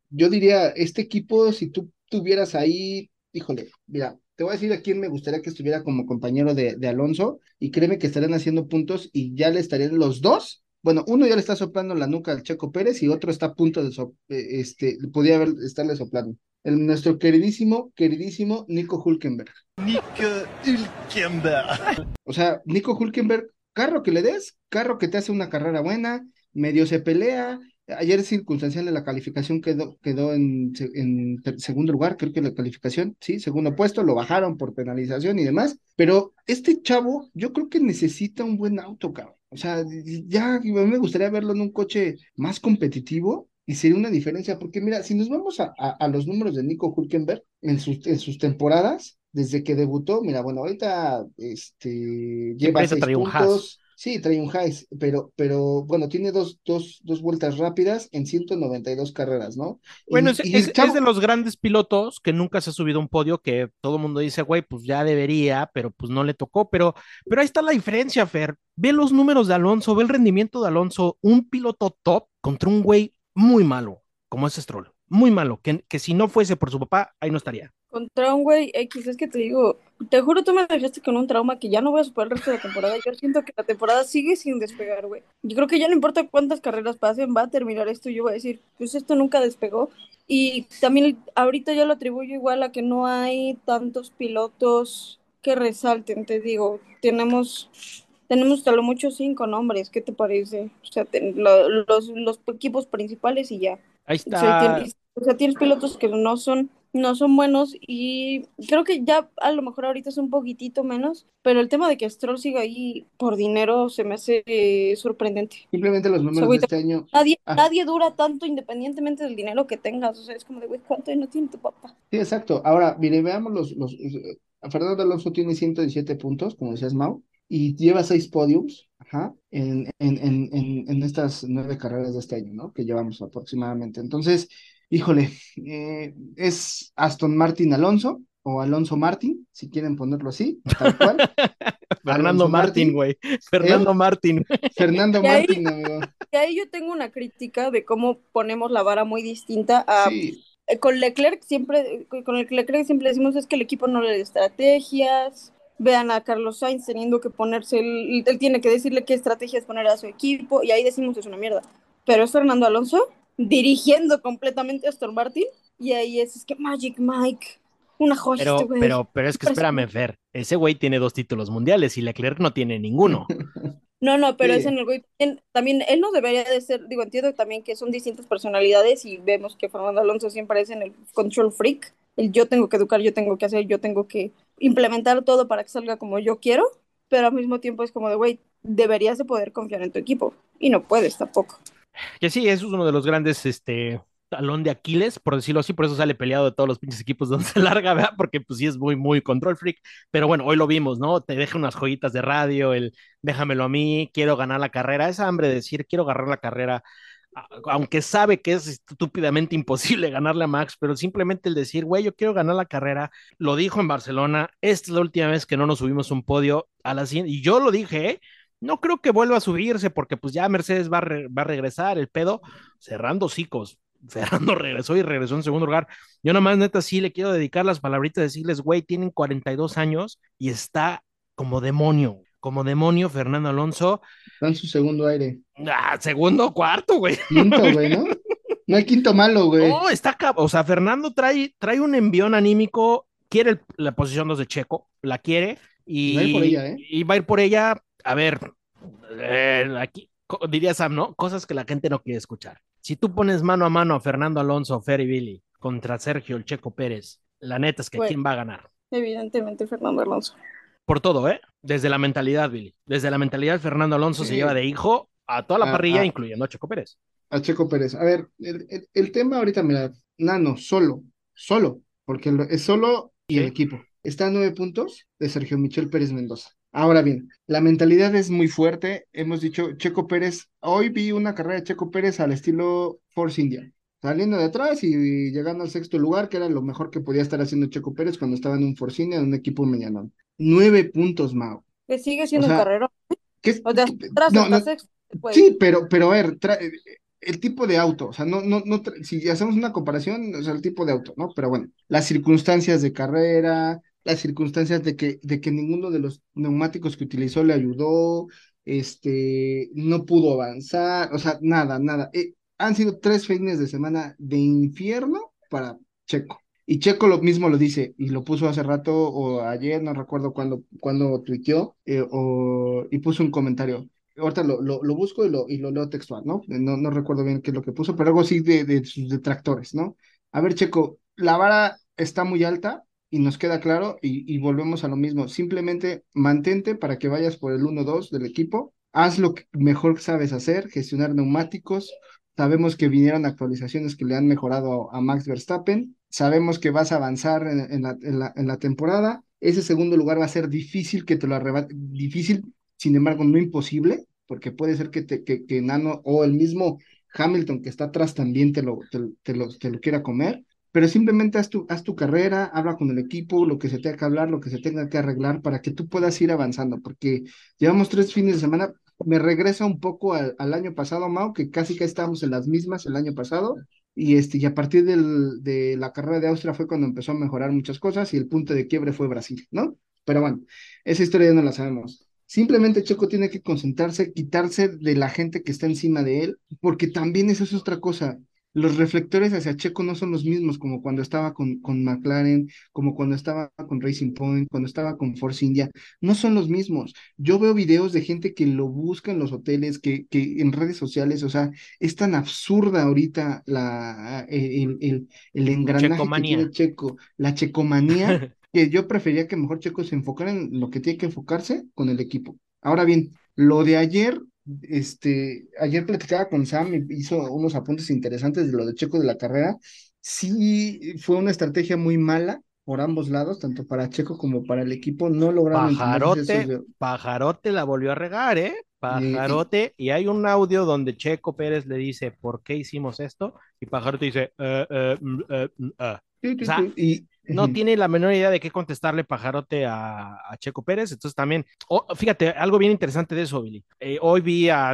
yo diría, este equipo, si tú tuvieras ahí, híjole, mira, te voy a decir a quién me gustaría que estuviera como compañero de, Alonso, y créeme que estarían haciendo puntos y ya le estarían los dos. Bueno, uno ya le está soplando la nuca al Checo Pérez y otro está a punto de so- eh, este, podía haber, estarle soplando. El, nuestro queridísimo, queridísimo Nico Hulkenberg. Nick Hülkenberg. O sea, Nico Hulkenberg, carro que le des, carro que te hace una carrera buena, medio se pelea. Ayer circunstancial de la calificación quedó, quedó en, en segundo lugar, creo que la calificación, sí, segundo puesto, lo bajaron por penalización y demás, pero este chavo yo creo que necesita un buen auto, cabrón. O sea, ya me gustaría verlo en un coche más competitivo y sería una diferencia, porque mira, si nos vamos a, a, a los números de Nico Hulkenberg en sus, en sus temporadas, desde que debutó, mira, bueno, ahorita este, lleva seis un puntos, Sí, trae un Haas, pero, pero bueno, tiene dos, dos, dos vueltas rápidas en 192 carreras, ¿no? Bueno, Y- es, y es- es chavo- de los grandes pilotos que nunca se ha subido a un podio que todo el mundo dice, güey, pues ya debería, pero pues no le tocó. Pero, pero ahí está la diferencia, Fer. Ve los números de Alonso, ve el rendimiento de Alonso, un piloto top contra un güey muy malo, como es Stroll. Muy malo, que, que si no fuese por su papá, ahí no estaría. Contra un güey X, es que te digo, te juro, tú me dejaste con un trauma que ya no voy a superar el resto de la temporada. Yo siento que la temporada sigue sin despegar, güey. Yo creo que ya no importa cuántas carreras pasen, va a terminar esto y yo voy a decir, pues esto nunca despegó. Y también ahorita yo lo atribuyo igual a que no hay tantos pilotos que resalten, te digo, tenemos, tenemos a lo mucho cinco nombres, ¿qué te parece? O sea, ten- lo- los, los equipos principales y ya. Ahí O sea, está. tienes, o sea, tienes pilotos que no son, no son buenos y creo que ya a lo mejor ahorita es un poquitito menos, pero el tema de que Stroll siga ahí por dinero se me hace eh, sorprendente. simplemente los números de güey, este año. Nadie, Ah. nadie dura tanto independientemente del dinero que tengas, o sea, es como de, güey, ¿cuánto no tiene tu papá? Sí, exacto. Ahora, mire, veamos los, los, eh, Fernando Alonso tiene 117 puntos, como decías Mau, y lleva seis podiums, ajá, en, en, en, en, en estas nueve carreras de este año, ¿no? Que llevamos aproximadamente. Entonces, híjole, eh, es Aston Martin Alonso, o Alonso Martin, si quieren ponerlo así, tal cual. Fernando Alonso Martín, Martín. güey. Fernando Martín. Fernando Y ahí- Martin, amigo. Y ahí yo tengo una crítica de cómo ponemos la vara muy distinta a Sí, eh, con Leclerc siempre, con el Leclerc siempre decimos es que el equipo no le da estrategias. Vean a Carlos Sainz teniendo que ponerse, el- él tiene que decirle qué estrategias poner a su equipo y ahí decimos es una mierda. Pero es Fernando Alonso dirigiendo completamente a Aston Martin y ahí es, es que Magic Mike, una joya Pero, este pero, pero es que espérame, Fer. Ese güey tiene dos títulos mundiales y Leclerc no tiene ninguno. No, no, pero Sí. es en el güey. también él no debería de ser, digo, entiendo también que son distintas personalidades y vemos que Fernando Alonso siempre es en el control freak. El yo tengo que educar, yo tengo que hacer, yo tengo que implementar todo para que salga como yo quiero, pero al mismo tiempo es como de, güey, deberías de poder confiar en tu equipo y no puedes tampoco. Que sí, eso es uno de los grandes, este, talón de Aquiles, por decirlo así, por eso sale peleado de todos los pinches equipos donde se larga, ¿verdad? Porque pues sí es muy, muy control freak, pero bueno, hoy lo vimos, ¿no? Te deja unas joyitas de radio, el déjamelo a mí, quiero ganar la carrera, esa hambre de decir quiero ganar la carrera, aunque sabe que es estúpidamente imposible ganarle a Max, pero simplemente el decir, güey, yo quiero ganar la carrera, lo dijo en Barcelona, esta es la última vez que no nos subimos un podio a la siguiente, y yo lo dije, ¿eh? No creo que vuelva a subirse porque pues ya Mercedes va a, va a regresar, el pedo, cerrando hocicos. Fernando regresó y regresó en segundo lugar. Yo nomás neta sí le quiero dedicar las palabritas, decirles, güey, tienen 42 años y está como demonio, como demonio Fernando Alonso. está en su segundo aire. Ah, segundo cuarto, güey. Quinto, güey, ¿no? No hay quinto malo, güey. No, está, o sea, Fernando trae, trae un envión anímico, quiere el- la posición 2 de Checo, la quiere y Va a ir por ella, ¿eh? y va a ir por ella. A ver, eh, aquí diría Sam, ¿no? Cosas que la gente no quiere escuchar. Si tú pones mano a mano a Fernando Alonso, Fer y Billy contra Sergio el Checo Pérez, la neta es que quién va a ganar. Evidentemente Fernando Alonso. Por todo, ¿eh? Desde la mentalidad, Billy. Desde la mentalidad, Fernando Alonso se lleva de hijo a toda la Ah, parrilla, ah. incluyendo a Checo Pérez. A Checo Pérez. A ver, el, el- el tema ahorita, mira, Nano, solo, solo, porque es solo y el equipo. Está a nueve puntos de Sergio Michel Pérez Mendoza. Ahora bien, la mentalidad es muy fuerte. Hemos dicho, Checo Pérez, hoy vi una carrera de Checo Pérez al estilo Force India, saliendo de atrás y llegando al sexto lugar, que era lo mejor que podía estar haciendo Checo Pérez cuando estaba en un Force India, en un equipo medianón. Nueve puntos, Mao. Que sigue siendo O sea, un carrero. ¿Qué es- O sea, no, no, sexto, pues. Sí, pero, pero a ver, tra- el tipo de auto, o sea, no, no, no, si hacemos una comparación, o sea, el tipo de auto, ¿no? Pero bueno, las circunstancias de carrera, las circunstancias de que, de que ninguno de los neumáticos que utilizó le ayudó, este, no pudo avanzar, o sea, nada, nada. Eh, han sido tres fines de semana de infierno para Checo. Y Checo lo mismo lo dice, y lo puso hace rato o ayer, no recuerdo cuándo, cuándo tuiteó, eh, o, y puso un comentario. Ahorita lo, lo, lo busco y lo, y lo leo textual, ¿no? No, no recuerdo bien qué es lo que puso, pero algo así de, de sus detractores, ¿no? A ver, Checo, la vara está muy alta y nos queda claro y, y volvemos a lo mismo. Simplemente mantente para que vayas por el 1-2 del equipo. Haz lo que mejor sabes hacer, gestionar neumáticos. Sabemos que vinieron actualizaciones que le han mejorado a, a Max Verstappen. Sabemos que vas a avanzar en, en la, en la, en la temporada. Ese segundo lugar va a ser difícil que te lo arrebate, difícil sin embargo, no imposible, porque puede ser que, te, que, que Nano o el mismo Hamilton que está atrás también te lo, te, te lo, te lo quiera comer, pero simplemente haz tu, haz tu carrera, habla con el equipo, lo que se tenga que hablar, lo que se tenga que arreglar para que tú puedas ir avanzando, porque llevamos tres fines de semana, me regresa un poco al, al año pasado, Mau, que casi que estábamos en las mismas el año pasado, y, este, y a partir del, de la carrera de Austria fue cuando empezó a mejorar muchas cosas y el punto de quiebre fue Brasil, ¿no? Pero bueno, esa historia ya no la sabemos. Simplemente Checo tiene que concentrarse, quitarse de la gente que está encima de él, porque también eso es otra cosa. Los reflectores hacia Checo no son los mismos como cuando estaba con, con McLaren, como cuando estaba con Racing Point, cuando estaba con Force India. No son los mismos. Yo veo videos de gente que lo busca en los hoteles, que, que en redes sociales, o sea, es tan absurda ahorita la, el, el, el engranaje que Checomanía. tiene Checo, la checomanía, que yo prefería que mejor Checo se enfocara en lo que tiene que enfocarse con el equipo. Ahora bien, lo de ayer, este, ayer platicaba con Sam y hizo unos apuntes interesantes de lo de Checo de la carrera. Sí, fue una estrategia muy mala por ambos lados, tanto para Checo como para el equipo. No lograron Pajarote, de- Pajarote la volvió a regar, ¿eh? Pajarote, y hay un audio donde Checo Pérez le dice, ¿por qué hicimos esto? Y Pajarote dice, sí, y no tiene la menor idea de qué contestarle Pajarote a, a Checo Pérez. Entonces también, oh, fíjate, algo bien interesante de eso, Billy. Eh, hoy vi a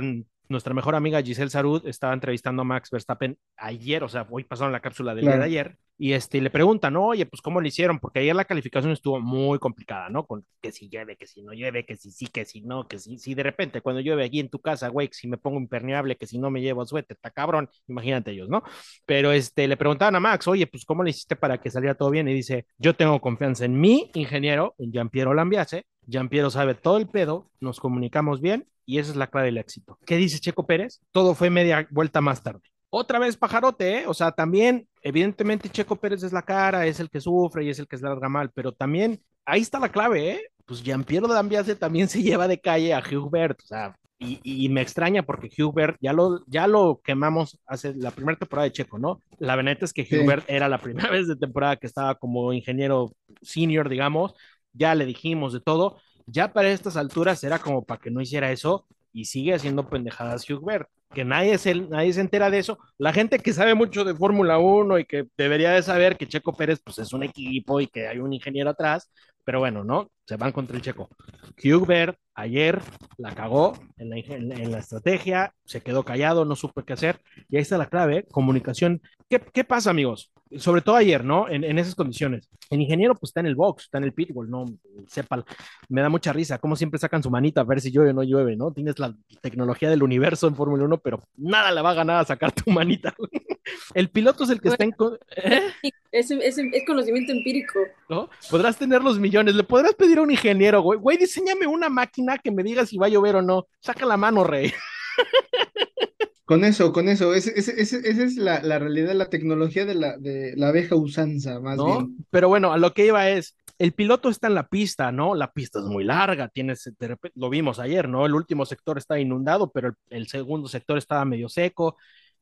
nuestra mejor amiga Giselle Sarud, estaba entrevistando a Max Verstappen ayer, o sea, hoy pasaron la cápsula del día Claro. de ayer, y este, le preguntan, oye, pues cómo le hicieron, porque ayer la calificación estuvo muy complicada, ¿no? Con que si llueve, que si no llueve, que si sí, que si no, que si, si de repente cuando llueve aquí en tu casa, güey, si me pongo impermeable, que si no me llevo suéter, está cabrón, imagínate ellos, ¿no? Pero este, le preguntaban a Max, oye, pues ¿cómo le hiciste para que saliera todo bien? Y dice, yo tengo confianza en mi ingeniero, en Giampiero Lambiase. Giampiero sabe todo el pedo, nos comunicamos bien y esa es la clave del éxito. ¿Qué dice Checo Pérez? Todo fue media vuelta más tarde. Otra vez pajarote, ¿eh? O sea, también, evidentemente, Checo Pérez es la cara, es el que sufre y es el que se larga mal, pero también ahí está la clave, ¿eh? Pues Giampiero Lambiase también se lleva de calle a Hubert, o sea, y, y, me extraña porque Hubert ya lo, ya lo quemamos hace la primera temporada de Checo, ¿no? La verdad es que Sí. Hubert era la primera vez de temporada que estaba como ingeniero senior, digamos, ya le dijimos de todo, ya para estas alturas era como para que no hiciera eso y sigue haciendo pendejadas Hubert, que nadie se, nadie se entera de eso. La gente que sabe mucho de Fórmula 1 y que debería de saber que Checo Pérez pues es un equipo y que hay un ingeniero atrás, pero bueno, ¿no? Se van contra el Checo. Hubert ayer la cagó en la, en, en la, estrategia, se quedó callado, no supo qué hacer. Y ahí está la clave, comunicación. ¿Qué, qué pasa, amigos? Sobre todo ayer, ¿no? En, en, esas condiciones. El ingeniero, pues está en el box, está en el pitbull, ¿no? Sepa, me da mucha risa, como siempre sacan su manita a ver si llueve o no llueve, ¿no? Tienes la tecnología del universo en Fórmula 1, pero nada le va a ganar a sacar tu manita. el piloto es el que Bueno, está en. ¿Eh? Es, es, es, conocimiento empírico. ¿No? Podrás tener los millones, le podrás pedir un ingeniero, güey, güey, diseñame una máquina que me diga si va a llover o no. Saca la mano, rey. Con eso, con eso, esa es, es, es, es la, la, realidad, la tecnología de la, de la abeja usanza, más ¿No? bien. Pero bueno, a lo que iba es, el piloto está en la pista, ¿no? La pista es muy larga, tienes, de repente, lo vimos ayer, ¿no? El último sector está inundado, pero el, el segundo sector estaba medio seco.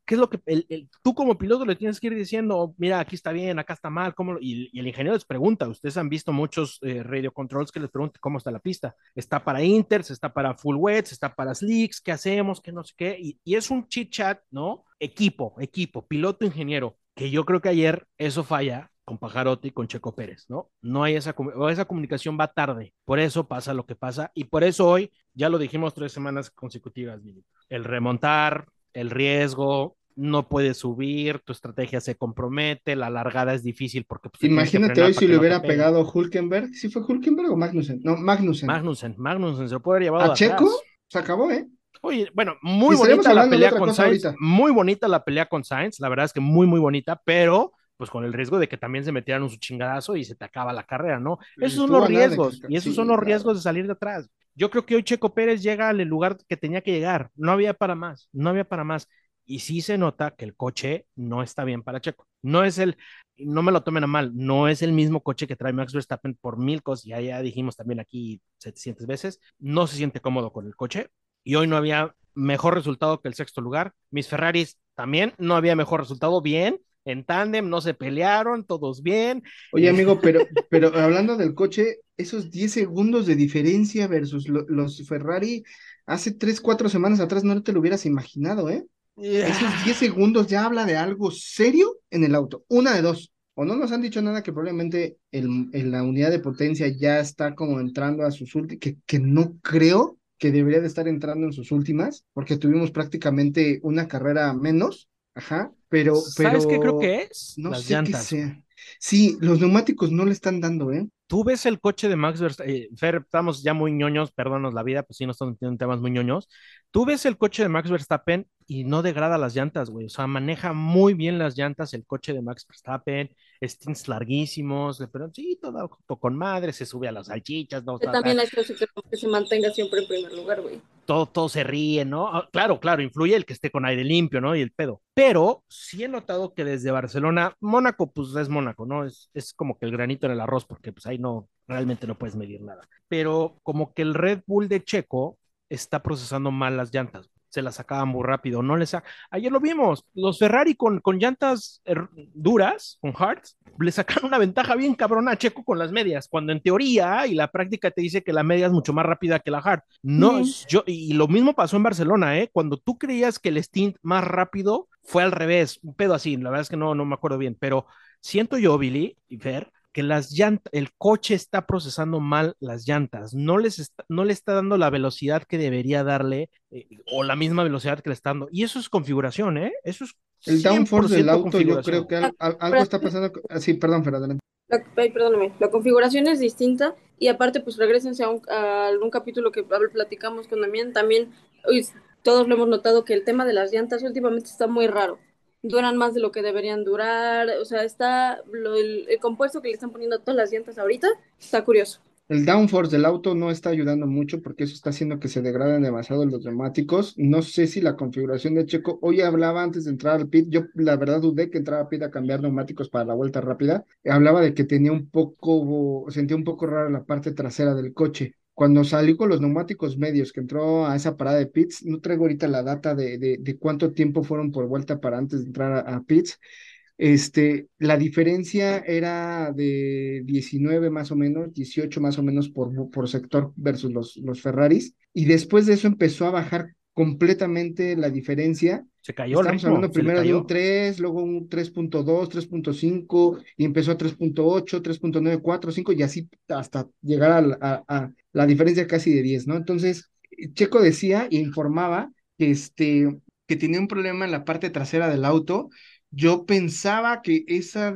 ¿Qué es lo que el, el, tú como piloto le tienes que ir diciendo? Mira, aquí está bien, acá está mal, ¿cómo? Y, y el ingeniero les pregunta, ustedes han visto muchos eh, radio controls que les preguntan cómo está la pista. Está para inters, está para full wets, está para slicks, ¿qué hacemos? ¿Qué no sé qué? Y, y es un chit chat, ¿no? Equipo, equipo, piloto, ingeniero, que yo creo que ayer eso falla con Pajarote y con Checo Pérez, ¿no? No hay esa, esa comunicación, va tarde, por eso pasa lo que pasa y por eso hoy, ya lo dijimos tres semanas consecutivas, el remontar, el riesgo, no puedes subir, tu estrategia se compromete, la largada es difícil porque... Pues, Imagínate hoy si le hubiera pegado Hulkenberg, ¿sí fue Hulkenberg o Magnussen? No, Magnussen. Magnussen, Magnussen, se lo puede haber llevado ¿A Checo? Se acabó, ¿eh? Oye, bueno, muy bonita la pelea con Sainz, ahorita. muy bonita la pelea con Sainz, la verdad es que muy, muy bonita, pero pues con el riesgo de que también se metieran un su chingadazo y se te acaba la carrera, ¿no? Esos son los riesgos, y esos sí, son los claro. riesgos de salir de atrás. Yo creo que hoy Checo Pérez llega al lugar que tenía que llegar, no había para más, no había para más. Y sí se nota que el coche no está bien para Checo. No es el, no me lo tomen a mal, no es el mismo coche que trae Max Verstappen por mil cosas, ya, ya dijimos también aquí 700 veces, no se siente cómodo con el coche y hoy no había mejor resultado que el sexto lugar. Mis Ferraris también no había mejor resultado, bien, en tándem, no se pelearon, todos bien. Oye, amigo, pero, pero hablando del coche, esos 10 segundos de diferencia versus lo- los Ferrari hace 3, 4 semanas atrás no te lo hubieras imaginado, ¿eh? Esos 10 segundos ya habla de algo serio en el auto. Una de dos. O no nos han dicho nada que probablemente el, el- la unidad de potencia ya está como entrando a sus últimas, que, que no creo que debería de estar entrando en sus últimas, porque tuvimos prácticamente una carrera menos. Ajá, pero, ¿Sabes qué creo que es? no Las sé qué llantas. sea. Sí, los neumáticos no le están dando, ¿eh? Tú ves el coche de Max Verstappen, eh, Fer, estamos ya muy ñoños, perdónanos la vida, pues sí, nos estamos metiendo en temas muy ñoños. Tú ves el coche de Max Verstappen y no degrada las llantas, güey. O sea, maneja muy bien las llantas el coche de Max Verstappen, stints larguísimos, pero sí, todo, todo con madre, se sube a las salchichas, no, Ta- también que que se mantenga siempre en primer lugar, güey. Todo, se ríe, ¿no? Ah, Claro, claro, influye el que esté con aire limpio, ¿no? Y el pedo. Pero sí he notado que desde Barcelona, Mónaco, pues es Mónaco, ¿no? Es, es como que el granito en el arroz, porque pues ahí no, realmente no puedes medir nada. Pero como que el Red Bull de Checo está procesando mal las llantas. Se las sacaba muy rápido, no les Ayer lo vimos, los Ferrari con, con llantas er, duras, con hards, le sacaron una ventaja bien cabrona a Checo con las medias, cuando en teoría y la práctica te dice que la media es mucho más rápida que la hard. No, yo, y lo mismo pasó en Barcelona, ¿eh? Cuando tú creías que el stint más rápido fue al revés, un pedo así, la verdad es que no, no me acuerdo bien, pero siento yo, Billy y Fer, que las llantas, el coche está procesando mal las llantas, no les está, no le está dando la velocidad que debería darle eh, o la misma velocidad que le está dando. Y eso es configuración, ¿eh? Eso es El downforce del 100% auto, yo creo que al- al- algo está pasando. ah, Sí, perdón, Fer, adelante. La, ay, perdóname, la configuración es distinta y aparte pues regresense a un, a algún capítulo que platicamos con Damián, también uy, todos lo hemos notado que el tema de las llantas últimamente está muy raro, duran más de lo que deberían durar, o sea, está lo- el, compuesto que le están poniendo todas las llantas ahorita, está curioso. El downforce del auto no está ayudando mucho porque eso está haciendo que se degraden demasiado los neumáticos. No sé si la configuración de Checo, hoy hablaba antes de entrar al pit, yo la verdad dudé que entrara a pit a cambiar neumáticos para la vuelta rápida. Hablaba de que tenía un poco, sentía un poco rara la parte trasera del coche. Cuando salió con los neumáticos medios, que entró a esa parada de pits, no traigo ahorita la data de, de, de cuánto tiempo fueron por vuelta para antes de entrar a, a pits, este, la diferencia era de 19 más o menos, 18 más o menos por, por sector versus los, los Ferraris. Y después de eso empezó a bajar completamente la diferencia. Se cayó el Estamos ritmo, hablando primero de un 3, luego un 3.2, 3.5, y empezó a 3.8, 3.9, 4, 5, y así hasta llegar a, la- a- a la diferencia casi de 10, ¿no? Entonces, Checo decía e informaba que, este, que tenía un problema en la parte trasera del auto. Yo pensaba que esa,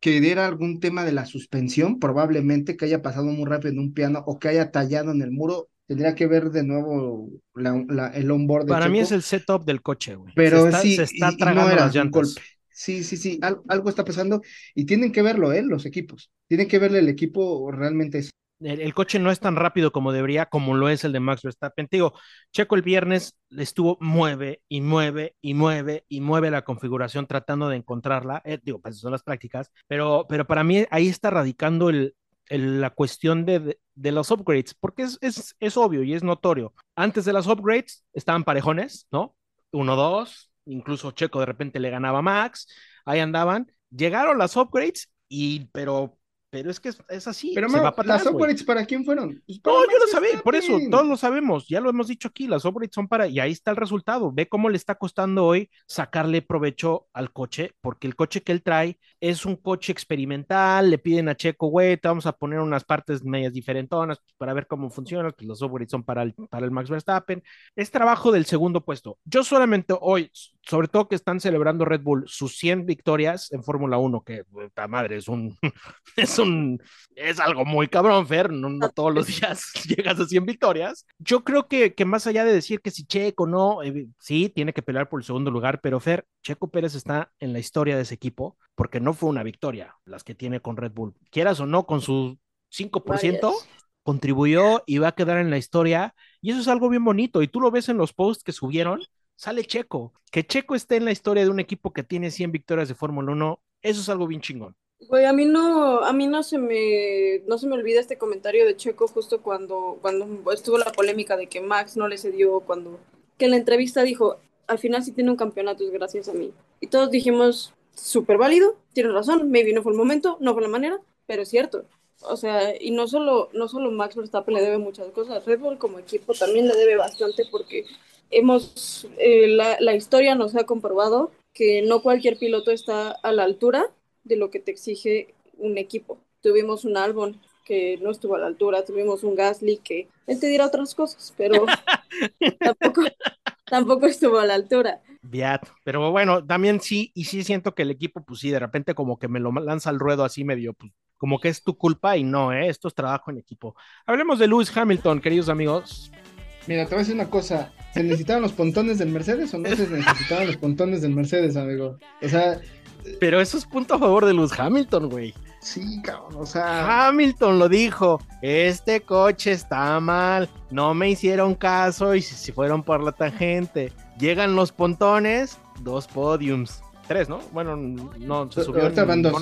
que era algún tema de la suspensión, probablemente que haya pasado muy rápido en un piano o que haya tallado en el muro. Tendría que ver de nuevo la- la- el onboard Para mí es el setup del coche, güey. Pero se está, sí, se está y- y no tragando era las llantas. Sí, sí, sí, al- algo está pasando y tienen que verlo, ¿eh? Los equipos. Tienen que verle el equipo realmente. El, el coche no es tan rápido como debería, como lo es el de Max Verstappen. Te digo, Checo el viernes estuvo mueve y mueve y mueve y mueve la configuración tratando de encontrarla. Eh, digo, pues son las prácticas, pero, pero para mí ahí está radicando el, el- la cuestión de, de, de los upgrades, porque es, es, es obvio y es notorio. Antes de las upgrades estaban parejones, ¿no? Uno, dos, incluso Checo de repente le ganaba a Max, ahí andaban. Llegaron las upgrades y, pero, pero es que es, es así. Pero, se va para ¿las upgrades para quién fueron? Pues para No, yo lo sabía, por eso, todos lo sabemos, ya lo hemos dicho aquí, las upgrades son para, y ahí está el resultado, ve cómo le está costando hoy sacarle provecho al coche, porque el coche que él trae es un coche experimental, le piden a Checo, güey, te vamos a poner unas partes medias diferentonas para ver cómo funciona, pues los upgrades son para el, para el Max Verstappen, es trabajo del segundo puesto. Yo solamente hoy, sobre todo que están celebrando Red Bull sus 100 victorias en Fórmula 1, que, puta madre, es un, es un, es algo muy cabrón, Fer, no, no todos los días llegas a 100 victorias. Yo creo que, que más allá de decir que si Checo no, eh, sí, tiene que pelear por el segundo lugar, pero Fer, Checo Pérez está en la historia de ese equipo porque no fue una victoria las que tiene con Red Bull. Quieras o no, con su 5%, Varias. contribuyó y va a quedar en la historia. Y eso es algo bien bonito. Y tú lo ves en los posts que subieron, sale Checo. Que Checo esté en la historia de un equipo que tiene 100 victorias de Fórmula 1, eso es algo bien chingón. Güey, a mí no, a mí no se me, no se me olvida este comentario de Checo justo cuando, cuando estuvo la polémica de que Max no le cedió, cuando, que en la entrevista dijo, al final sí tiene un campeonato es gracias a mí. Y todos dijimos, súper válido, tienes razón, maybe no fue el momento, no fue la manera, pero es cierto. O sea, y no solo, no solo Max Verstappen le debe muchas cosas, Red Bull como equipo también le debe bastante porque hemos, eh, la, la historia nos ha comprobado que no cualquier piloto está a la altura de lo que te exige un equipo. Tuvimos un álbum que no estuvo a la altura, tuvimos un Gasly que él te dirá otras cosas, pero tampoco, tampoco estuvo a la altura. Beato. Pero bueno, también sí, y sí siento que el equipo, pues sí, de repente como que me lo lanza al ruedo así medio, pues como que es tu culpa y no, ¿eh? esto es trabajo en equipo. Hablemos de Lewis Hamilton, queridos amigos. Mira, te voy a decir una cosa. ¿Se necesitaban los pontones del Mercedes o no se necesitaban los pontones del Mercedes, amigo? O sea, Pero eso es punto a favor de Lewis Hamilton, güey. sí, cabrón, o sea, Hamilton lo dijo, este coche está mal, no me hicieron caso y si, fueron por la tangente. Llegan los pontones, dos podiums. Tres, ¿no? Bueno, no, se subió ahorita van dos,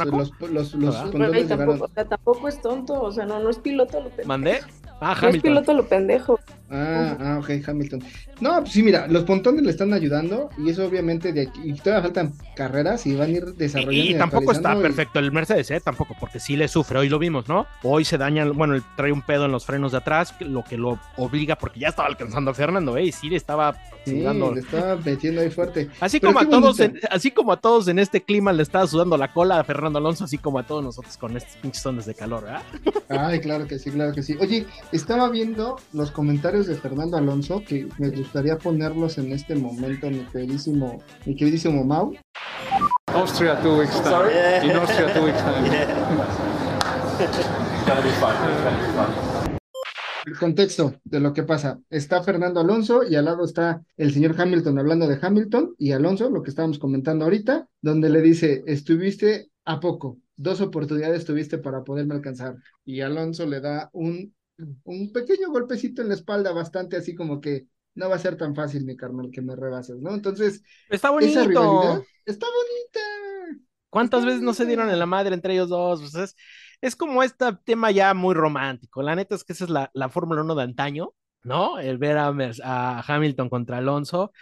los, los, pontones tampoco, o sea, tampoco es tonto, o sea, no, no es piloto lo pendejo. ¿Mandé? Ah, No es Hamilton. piloto lo pendejo. Ah, ah, ok, Hamilton. No, pues sí, mira, los pontones le están ayudando y eso obviamente de aquí, y todavía faltan carreras y van a ir desarrollando. Y, y tampoco está y- perfecto el Mercedes, ¿eh? Tampoco, porque sí le sufre, hoy lo vimos, ¿no? Hoy se daña, bueno, trae un pedo en los frenos de atrás, lo que lo obliga, porque ya estaba alcanzando a Fernando, ¿eh? Y sí le estaba Sí, sudando. le estaba metiendo ahí fuerte. Así Pero como a todos, en, así como a todos en este clima le estaba sudando la cola a Fernando Alonso, así como a todos nosotros con estos pinches ondas de calor, ¿verdad? Ay, claro que sí, claro que sí. Oye, estaba viendo los comentarios de Fernando Alonso que me gustaría ponerlos en este momento, mi queridísimo, mi queridísimo Mau. Austria two weeks time. In Austria two weeks time. El contexto de lo que pasa. Está Fernando Alonso y al lado está el señor Hamilton hablando de Hamilton y Alonso, lo que estábamos comentando ahorita, donde le dice, estuviste a poco, dos oportunidades tuviste para poderme alcanzar. Y Alonso le da un, un pequeño golpecito en la espalda, bastante así como que no va a ser tan fácil, mi carnal, que me rebases, ¿no? Entonces, Está esa rivalidad bonito. está bonita. ¿Cuántas está veces no se dieron en la madre entre ellos dos? Pues es, es como este tema ya muy romántico. La neta es que esa es la, la Fórmula 1 de antaño, ¿no? El ver a, a Hamilton contra Alonso,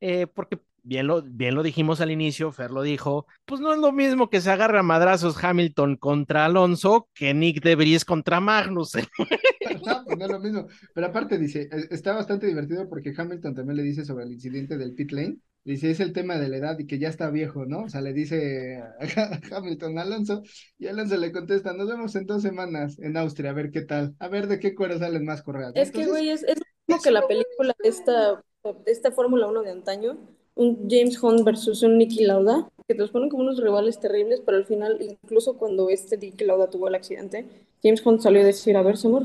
eh, porque bien lo, bien lo dijimos al inicio, Fer lo dijo, pues no es lo mismo que se agarre a madrazos Hamilton contra Alonso que Nick de Vries contra Magnus. No, pues no es lo mismo. Pero aparte dice, está bastante divertido porque Hamilton también le dice sobre el incidente del pit lane. Dice, es el tema de la edad y que ya está viejo, ¿no? O sea, le dice a Hamilton a Alonso y Alonso le contesta, nos vemos en dos semanas en Austria, a ver qué tal, a ver de qué cuero salen más correas. Es que, güey, es, es lo mismo que la película de esta, de esta Fórmula 1 de antaño, un James Hunt versus un Nicky Lauda, que te los ponen como unos rivales terribles, pero al final, incluso cuando este Nicky Lauda tuvo el accidente, James Hunt salió a decir, a ver, somos,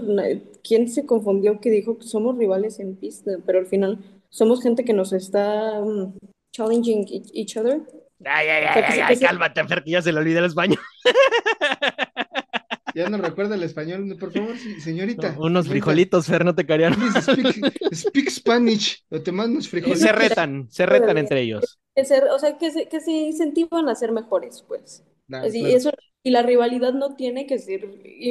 ¿quién se confundió que dijo que somos rivales en pista? Pero al final somos gente que nos está um, challenging each- other. Ay, ay, O sea, ay, se- cálmate, Fer, que ya se le el español. ya no recuerda el español, por favor, señorita. Unos frijolitos, Fer, no te carían. please speak, speak Spanish, o te mando unos frijolitos. Se retan, se retan entre ellos. O sea, que se, que se incentivan a ser mejores, pues. Ah, Así, claro. eso, y la rivalidad no tiene que ser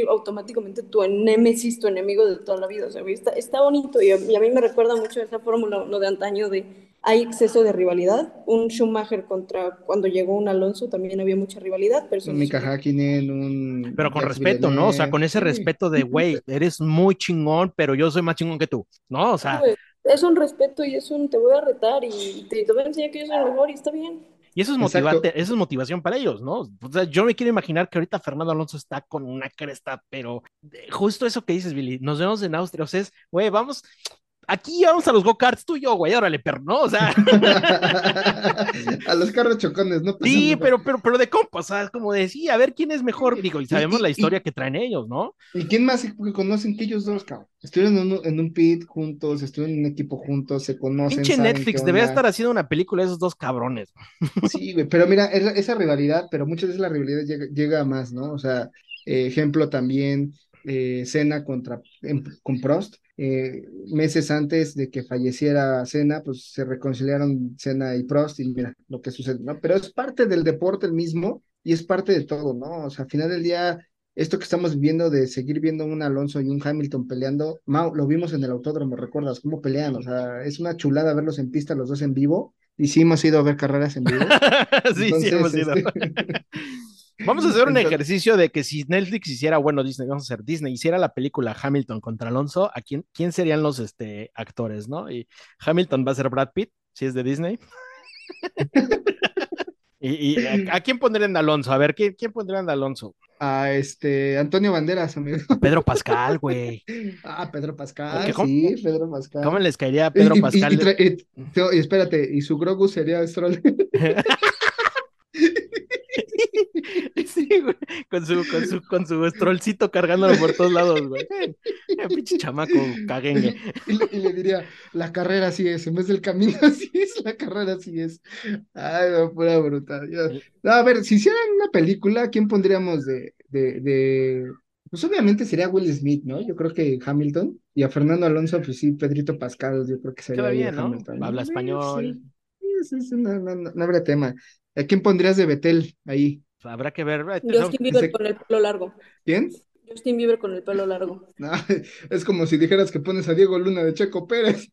automáticamente tu némesis, tu enemigo de toda la vida. O sea, está, está bonito y a, y a mí me recuerda mucho esa fórmula no de antaño de hay exceso de rivalidad. Un Schumacher contra cuando llegó un Alonso también había mucha rivalidad, pero Un Mika Hakkinen, un Pero con respeto, ¿no? O sea, con ese respeto de, güey, eres muy chingón, pero yo soy más chingón que tú, ¿no? O sea, es un respeto y es un te voy a retar y te, te voy a enseñar que yo soy el mejor y está bien. Y eso es motivante, eso es motivación para ellos, ¿no? O sea, yo me quiero imaginar que ahorita Fernando Alonso está con una cresta, pero eh, justo eso que dices, Billy, nos vemos en Austria, o sea, es, güey, vamos, aquí vamos a los go-karts tú y yo, güey, órale, perro, ¿no? O sea, a los carros chocones, ¿no? sí, pero, pero, pero de compa, o sea, es como de, sí, a ver quién es mejor, digo, y sabemos y- la y- historia que traen ellos, ¿no? ¿Y quién más conocen que ellos dos, cabrón? Estuvieron en un, en un pit juntos, estuvieron en un equipo juntos, se conocen. Pinche Netflix, onda. estar haciendo una película de esos dos cabrones. Sí, güey, pero mira, esa, esa rivalidad, pero muchas veces la rivalidad llega, llega a más, ¿no? O sea, eh, ejemplo también, eh, Senna contra, en- con Prost. Eh, meses antes de que falleciera Senna, pues se reconciliaron Senna y Prost y mira lo que sucede, ¿no? Pero es parte del deporte el mismo y es parte de todo, ¿no? O sea, al final del día, esto que estamos viviendo de seguir viendo un Alonso y un Hamilton peleando, Mau, lo vimos en el autódromo, ¿recuerdas cómo pelean? O sea, es una chulada verlos en pista los dos en vivo y sí hemos ido a ver carreras en vivo. sí, sí, Entonces, hemos ido. este, Vamos a hacer un Entonces- ejercicio de que si Netflix hiciera, bueno, Disney, vamos a hacer Disney, hiciera la película Hamilton contra Alonso, ¿a quién, quién serían los este, actores, no? Y Hamilton va a ser Brad Pitt, si es de Disney. y, y ¿a, a quién pondrían de Alonso? A ver, ¿quién, quién pondrían de Alonso? a este Antonio Banderas, amigo. Pedro Pascal, güey. Ah, Pedro Pascal, Porque ¿cómo- sí, Pedro Pascal. ¿Cómo les caería a Pedro y- Pascal? y tra- y- no, y espérate, y su Grogu sería Stroll. Sí, güey, con su, con su, con su estrolcito cargándolo por todos lados, güey. Eh, pinche chamaco caguengue. Y le, y le diría, la carrera así es, en vez del camino así es, la carrera así es. Ay, no, pura brutal. Yo- No, a ver, si hicieran una película, ¿quién pondríamos de, de, de... Pues obviamente sería Will Smith, ¿no? Yo creo que Hamilton. Y a Fernando Alonso, pues sí, Pedrito Pascal, yo creo que sería bien. Hamilton. Habla español. Sí, sí, sí, no, no, no, no habría tema. ¿A quién pondrías de Betel ahí? Habrá que ver. eh, Justin Bieber con el pelo largo. ¿Quién? Justin Bieber con el pelo largo. No, es como si dijeras que pones a Diego Luna de Checo Pérez.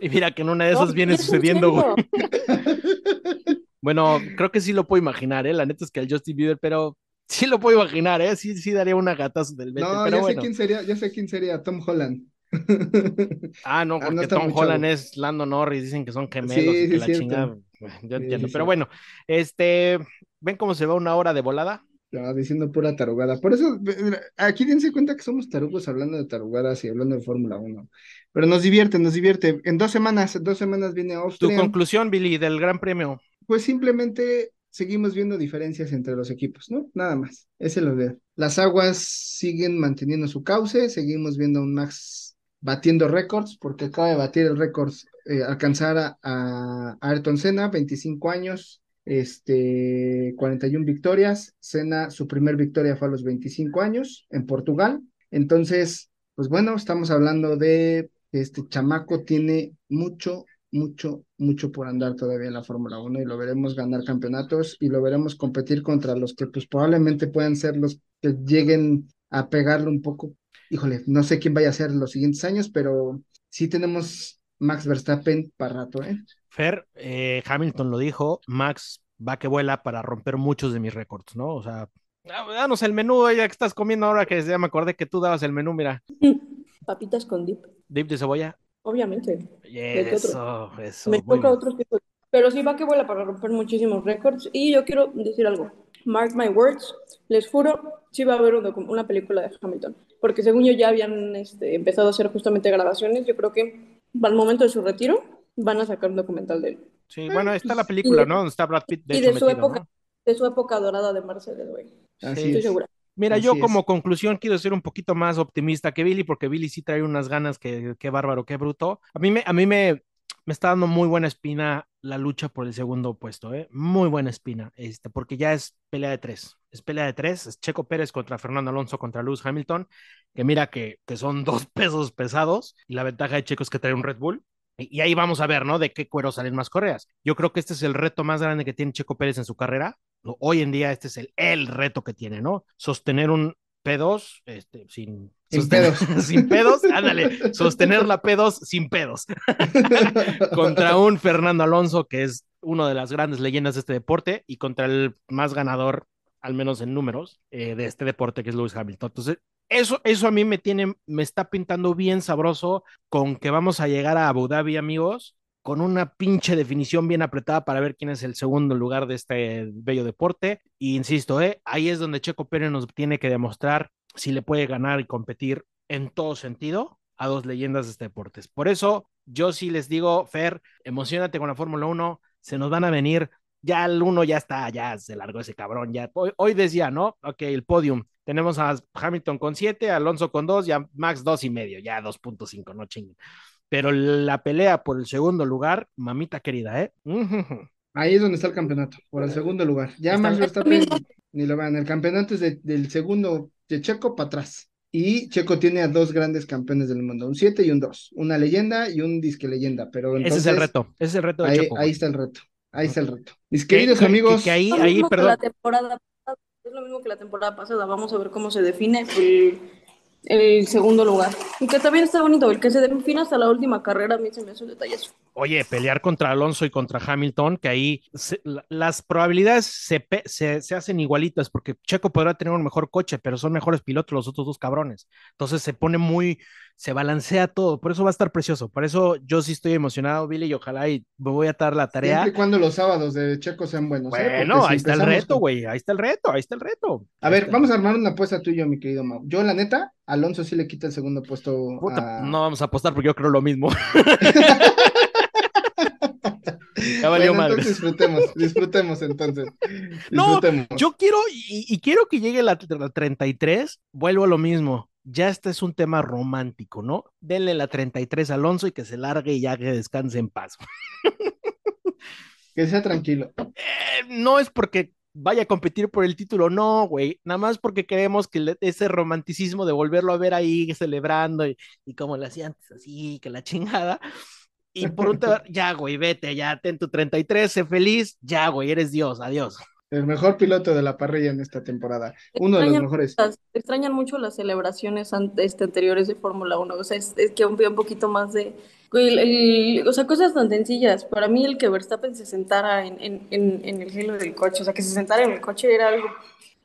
Y mira que en una de esas No, viene sucediendo, güey. Bueno, creo que sí lo puedo imaginar, ¿eh? La neta es que el Justin Bieber, pero sí lo puedo imaginar, ¿eh? Sí, sí daría una gatazo del Betel, No, pero ya sé quién sería, ya sé quién sería, Tom Holland. Ah, no, Ah, no porque está Tom Holland chavo. es Lando Norris, dicen que son gemelos Sí, y que sí, la cierto. chingada. Yo Sí, entiendo, sí, pero bueno, este, ¿ven cómo se va una hora de volada? No, diciendo pura tarugada. Por eso, mira, aquí dense cuenta que somos tarugos hablando de tarugadas y hablando de Fórmula 1. Pero nos divierte, nos divierte. En dos semanas, en dos semanas viene Tu Austria. conclusión, Billy, del Gran Premio. Pues simplemente seguimos viendo diferencias entre los equipos, ¿no? Nada más. Ese lo veo. Las aguas siguen manteniendo su cauce, seguimos viendo a un Max batiendo récords, porque acaba de batir el récord, eh, alcanzar a, a Ayrton Senna, 25 años, este, 41 victorias. Senna, su primer victoria fue a los 25 años en Portugal. Entonces, pues bueno, estamos hablando de este chamaco tiene mucho, mucho, mucho por andar todavía en la Fórmula 1 y lo veremos ganar campeonatos y lo veremos competir contra los que pues probablemente puedan ser los que lleguen a pegarle un poco. Híjole, no sé quién vaya a ser los siguientes años, pero sí tenemos Max Verstappen para rato, ¿eh? Fer, eh, Hamilton lo dijo, Max va que vuela para romper muchos de mis récords, ¿no? O sea, ah, danos el menú, ya que estás comiendo ahora que ya me acordé que tú dabas el menú, mira, Papitas con dip, dip de cebolla. obviamente. qué Eso, eso. Me toca otro tipo. Pero sí va que vuela para romper muchísimos récords. Y yo quiero decir algo. Mark my words. Les juro, sí va a haber una película de Hamilton. Porque según yo ya habían este, empezado a hacer justamente grabaciones. Yo creo que al momento de su retiro van a sacar un documental de él. Sí, bueno, está la película, de- ¿no? Donde está Brad Pitt, de y hecho, de su metido, época, ¿no? de su época dorada de Mercedes, güey. Así Sí. Estoy es. segura. Mira, Así yo es. como conclusión quiero ser un poquito más optimista que Billy, porque Billy sí trae unas ganas que, qué bárbaro, qué bruto. A mí me, a mí me, me está dando muy buena espina la lucha por el segundo puesto, ¿eh? Muy buena espina, este, porque ya es pelea de tres. Es pelea de tres, es Checo Pérez contra Fernando Alonso contra Lewis Hamilton, que mira que, que son dos pesos pesados, y la ventaja de Checo es que trae un Red Bull. Y y ahí vamos a ver, ¿no? De qué cuero salen más correas. Yo creo que este es el reto más grande que tiene Checo Pérez en su carrera. Hoy en día este es el, el reto que tiene, ¿no? Sostener un P2 este, sin, Sin pedos. sin pedos, ándale, sostener la P2 sin pedos. contra un Fernando Alonso, que es una de las grandes leyendas de este deporte, y contra el más ganador, al menos en números, eh, de este deporte, que es Lewis Hamilton. Entonces, eso, eso a mí me tiene, me está pintando bien sabroso con que vamos a llegar a Abu Dhabi, amigos, con una pinche definición bien apretada para ver quién es el segundo lugar de este bello deporte. Y insisto, eh, ahí es donde Checo Pérez nos tiene que demostrar si le puede ganar y competir en todo sentido a dos leyendas de este deporte. Por eso, yo sí les digo, Fer, emocionate con la Fórmula 1, se nos van a venir. Ya el uno ya está, ya se largó ese cabrón. Ya. Hoy, hoy decía, ¿no? Ok, el podium. Tenemos a Hamilton con 7, Alonso con 2 y a Max 2 y medio, ya 2.5, no chinguen. Pero la pelea por el segundo lugar, mamita querida, ¿eh? Ahí es donde está el campeonato, por el segundo lugar. Ya Está- Max Verstappen ni lo vean. El campeonato es de- del segundo de Checo para atrás. Y Checo tiene a dos grandes campeones del mundo, un 7 y un 2. Una leyenda y un disque leyenda. Pero Ese es el reto, ese es el reto de Ahí, Checo. ahí está el reto. Ahí está el reto. Mis Que- queridos que- amigos, que ahí, Es lo ahí, mismo que perdón. la temporada pasada. Es lo mismo que la temporada pasada. Vamos a ver cómo se define el, el segundo lugar. Y que también está bonito, el que se define hasta la última carrera, a mí se me hace un detallazo. Oye, pelear contra Alonso y contra Hamilton, que ahí se- la- las probabilidades se, se, se hacen igualitas, porque Checo podrá tener un mejor coche, pero son mejores pilotos los otros dos cabrones. Entonces se pone muy, se balancea todo, por eso va a estar precioso. Por eso yo sí estoy emocionado, Billy, y ojalá y me voy a dar la tarea. Siempre y cuando los sábados de Checo sean buenos. ¿eh? Bueno, si ahí está el reto, con- güey, ahí está el reto, ahí está el reto. A Ahí ver, está. vamos a armar una apuesta tú y yo, mi querido Mau. Yo, la neta, Alonso sí le quita el segundo puesto Puta, a... no vamos a apostar porque yo creo lo mismo. ya valió Bueno, madre. entonces disfrutemos, disfrutemos entonces. No, Disfrutemos. Yo quiero, y, y quiero que llegue la, la 33, vuelvo a lo mismo. Ya este es un tema romántico, ¿no? Denle la 33 a Alonso y que se largue y ya que descanse en paz. Que sea tranquilo. Eh, no es porque vaya a competir por el título, no, güey. Nada más porque queremos que le- ese romanticismo de volverlo a ver ahí celebrando y, y como lo hacía antes, así, que la chingada. Y por un ya, güey, vete, ya ten tu 33, sé feliz, ya, güey, eres Dios, adiós. El mejor piloto de la parrilla en esta temporada. Uno de los mejores. las- extrañan mucho las celebraciones este, anteriores de Fórmula 1. O sea, es, es que un, un poquito más de. el- el- o sea, cosas tan sencillas. Para mí, el que Verstappen se sentara en, en, en, en el hielo del coche, o sea, que se sentara en el coche era algo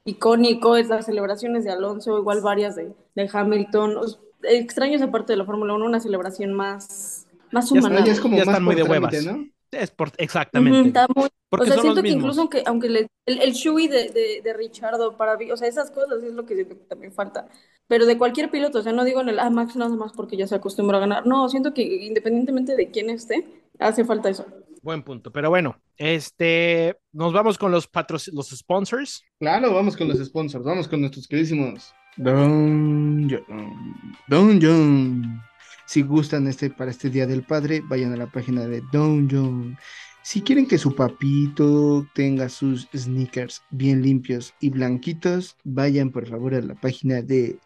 icónico. Es las celebraciones de Alonso, igual varias de, de Hamilton. O sea, extraño esa parte de la Fórmula 1, una celebración más, más humana. Ya es como Ya más están muy de trámite, huevas. ¿no? Es por, exactamente. está muy- Porque o sea, son siento los que incluso aunque, aunque le- el, el shui de, de, de Richardo para mí, o sea, esas cosas es lo que siento que también falta. Pero de cualquier piloto, o sea, no digo en el ah, Max nada más porque ya se acostumbró a ganar. No, siento que independientemente de quién esté, hace falta eso. Buen punto. Pero bueno, este, nos vamos con los patros, los sponsors. Claro, vamos con los sponsors, vamos con nuestros queridísimos Don John. Don John. Si gustan este para este Día del Padre, vayan a la página de Don John. Si quieren que su papito tenga sus sneakers bien limpios y blanquitos, vayan por favor a la página de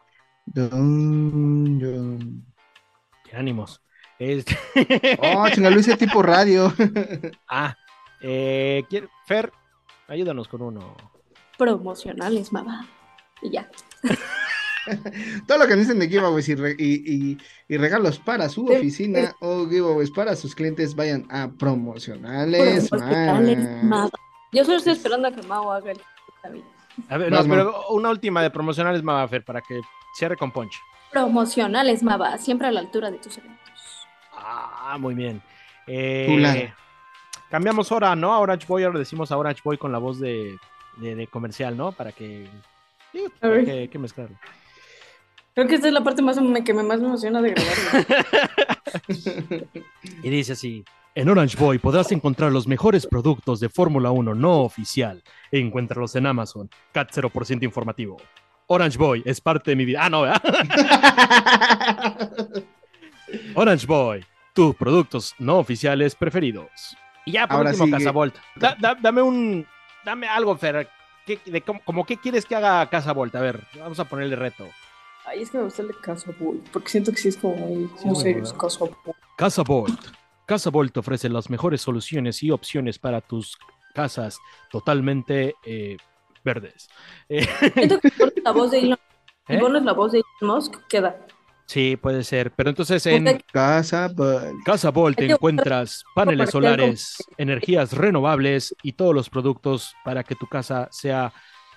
Don John. Qué ánimos. Este- Oh, chinga, hice tipo radio. ah, eh, ¿quiere- Fer, ayúdanos con uno. Promocionales, mamá. Y ya. Todo lo que dicen de giveaways y, re- y- y- y regalos para su Sí. oficina o giveaways para sus clientes, vayan a promocionales. Yo solo estoy esperando a que Mau haga el. A ver, no, pero una última de promocionales, Mama Fer, para que cierre con Punch. Promocionales, Mava, siempre a la altura de tus eventos. Ah, muy bien. Eh, cambiamos ahora, ¿no? A Orange Boy, ahora decimos a Orange Boy con la voz de, de- de comercial, ¿no? Para que. para ver. que, que mezclarlo. Creo que esta es la parte más me- que me más me emociona de grabar. Y dice así: En Orange Boy podrás encontrar los mejores productos de Fórmula 1 no oficial. Encuéntralos en Amazon. CAT 0% informativo. Orange Boy es parte de mi vida. Ah, no, ¿verdad? Orange Boy, tus productos no oficiales preferidos. Y ya por Ahora último, sigue. Casabolt. Da- da- dame un. Dame algo, Fer. ¿Qué, de, cómo, como qué quieres que haga Casabolt? A ver, vamos a ponerle reto. Ay, es que me gusta el de Casa Bull, porque siento que sí es como muy, Sí, muy serio. Casa Bull. Casabolt. Casabolt ofrece las mejores soluciones y opciones para tus casas totalmente eh, verdes. Eh, Siento que la voz de Elon, si ¿Eh? pones la voz de Elon Musk, queda. sí, puede ser. Pero entonces en Porque- Casa. Casabolt Hay que encuentras paneles solares, energías renovables y todos los productos para que tu casa sea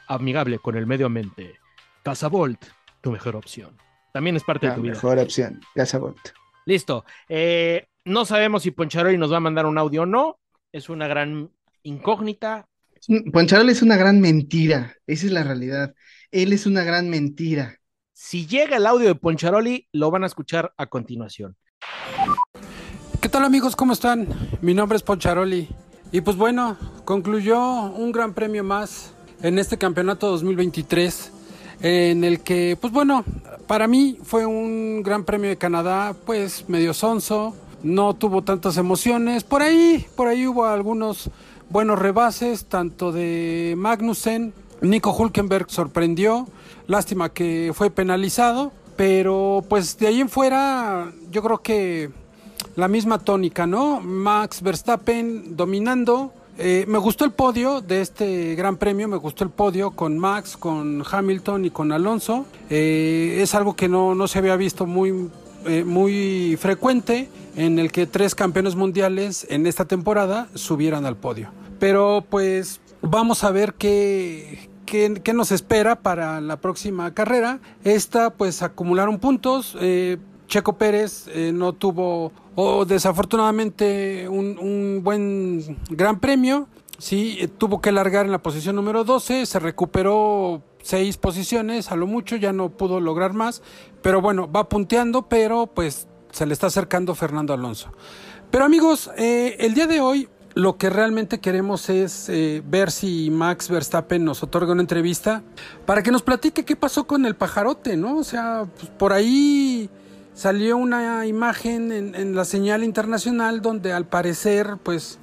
amigable con el medio ambiente. Casabolt, tu mejor opción. También es parte de tu vida. mejor opción. Listo. Eh, no sabemos si Poncharoli nos va a mandar un audio o no. Es una gran incógnita. Poncharol es una gran mentira. Esa es la realidad. Él es una gran mentira. Si llega el audio de Poncharoli, lo van a escuchar a continuación. ¿Qué tal amigos? ¿Cómo están? Mi nombre es Poncharoli. Y pues bueno, concluyó un gran premio más en este campeonato 2023, en el que, pues bueno, para mí fue un gran premio de Canadá, pues medio sonso, no tuvo tantas emociones. Por ahí, por ahí hubo algunos buenos rebases, tanto de Magnussen, Nico Hulkenberg sorprendió, lástima que fue penalizado, pero pues de ahí en fuera yo creo que la misma tónica, ¿no? Max Verstappen dominando. Eh, me gustó el podio de este gran premio, me gustó el podio con Max, con Hamilton y con Alonso. Eh, es algo que no, no se había visto muy, eh, muy frecuente en el que tres campeones mundiales en esta temporada subieran al podio. Pero pues vamos a ver qué, qué, nos espera para la próxima carrera. Esta pues acumularon puntos. eh, Checo Pérez eh, no tuvo, o desafortunadamente, un, buen gran premio. Sí, eh, tuvo que largar en la posición número 12, se recuperó seis posiciones, a lo mucho, ya no pudo lograr más, pero bueno, va punteando, pero pues se le está acercando Fernando Alonso. Pero amigos, eh, el día de hoy lo que realmente queremos es eh, ver si Max Verstappen nos otorga una entrevista para que nos platique qué pasó con el pajarote, ¿no? O sea, pues, por ahí salió una imagen en, la señal internacional donde al parecer, pues,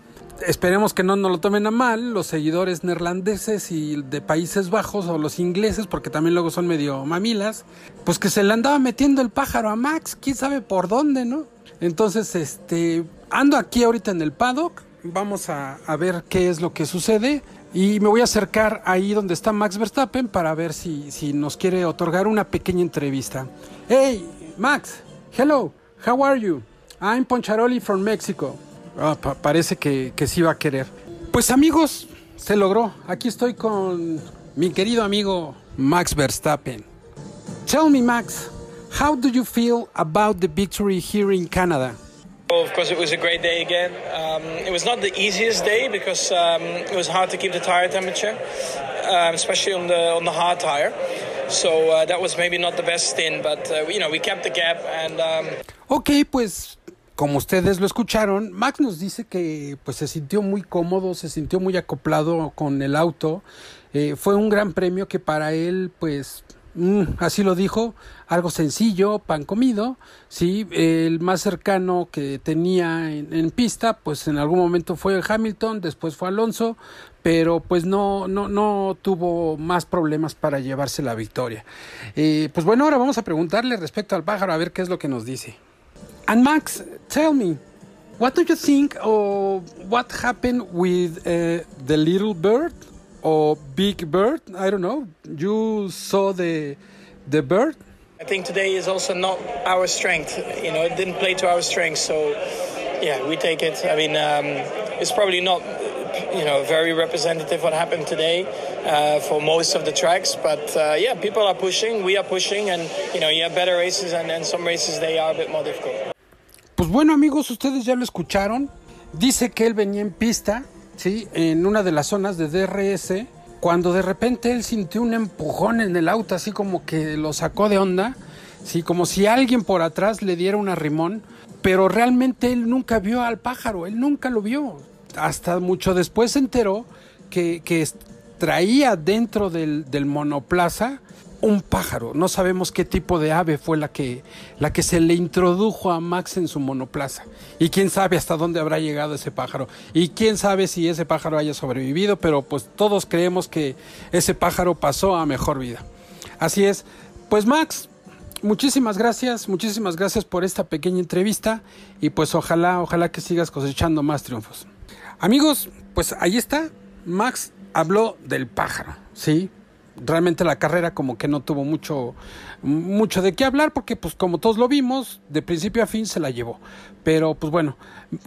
esperemos que no nos lo tomen a mal, los seguidores neerlandeses y de Países Bajos o los ingleses, porque también luego son medio mamilas, pues que se le andaba metiendo el pájaro a Max, quién sabe por dónde, ¿no? Entonces, este, ando aquí ahorita en el paddock, vamos a, a ver qué es lo que sucede. Y me voy a acercar ahí donde está Max Verstappen para ver si, si nos quiere otorgar una pequeña entrevista. Hey, Max, hello, how are you? I'm Poncharoli from Mexico. Ah, pa- parece que, que sí va a querer. Pues amigos, se logró. Aquí estoy con mi querido amigo Max Verstappen. Tell me, Max, how do you feel about the victory here in Canada? Well, of course, it was a great day again. Um, it was not the easiest day because um, it was hard to keep the tire temperature, um, especially on the on the hard tire. So uh, that was maybe not the best thing, but uh, you know we kept the gap and. Um, Ok, pues como ustedes lo escucharon, Max nos dice que pues se sintió muy cómodo, se sintió muy acoplado con el auto. Eh, fue un gran premio que para él pues mm, así lo dijo, algo sencillo, pan comido, sí, el más cercano que tenía en, pista, pues en algún momento fue Hamilton, después fue Alonso, pero pues no, no, no tuvo más problemas para llevarse la victoria. Eh, pues bueno, ahora vamos a preguntarle respecto al pájaro a ver qué es lo que nos dice. And Max, tell me, what do you think of what happened with uh, the little bird or big bird? I don't know. You saw the the bird. I think today is also not our strength. You know, it didn't play to our strength. So, yeah, we take it. I mean, um, it's probably not, you know, very representative what happened today uh, for most of the tracks. But uh, yeah, people are pushing. We are pushing, and you know, you have better races, and then some races they are a bit more difficult. Pues bueno, amigos, ustedes ya lo escucharon. Dice que él venía en pista, en una de las zonas de DRS, cuando de repente él sintió un empujón en el auto, así como que lo sacó de onda, sí, como si alguien por atrás le diera un arrimón, pero realmente él nunca vio al pájaro, él nunca lo vio. Hasta mucho después se enteró que, traía dentro del, del monoplaza un pájaro. No sabemos qué tipo de ave fue la que, la que se le introdujo a Max en su monoplaza. Y quién sabe hasta dónde habrá llegado ese pájaro. Y quién sabe si ese pájaro haya sobrevivido, pero pues todos creemos que ese pájaro pasó a mejor vida. Así es. Pues Max, muchísimas gracias, muchísimas gracias por esta pequeña entrevista y pues ojalá, ojalá que sigas cosechando más triunfos. Amigos, pues ahí está. Max habló del pájaro, ¿sí? Realmente la carrera como que no tuvo mucho, mucho de qué hablar porque pues como todos lo vimos, de principio a fin se la llevó. Pero pues bueno,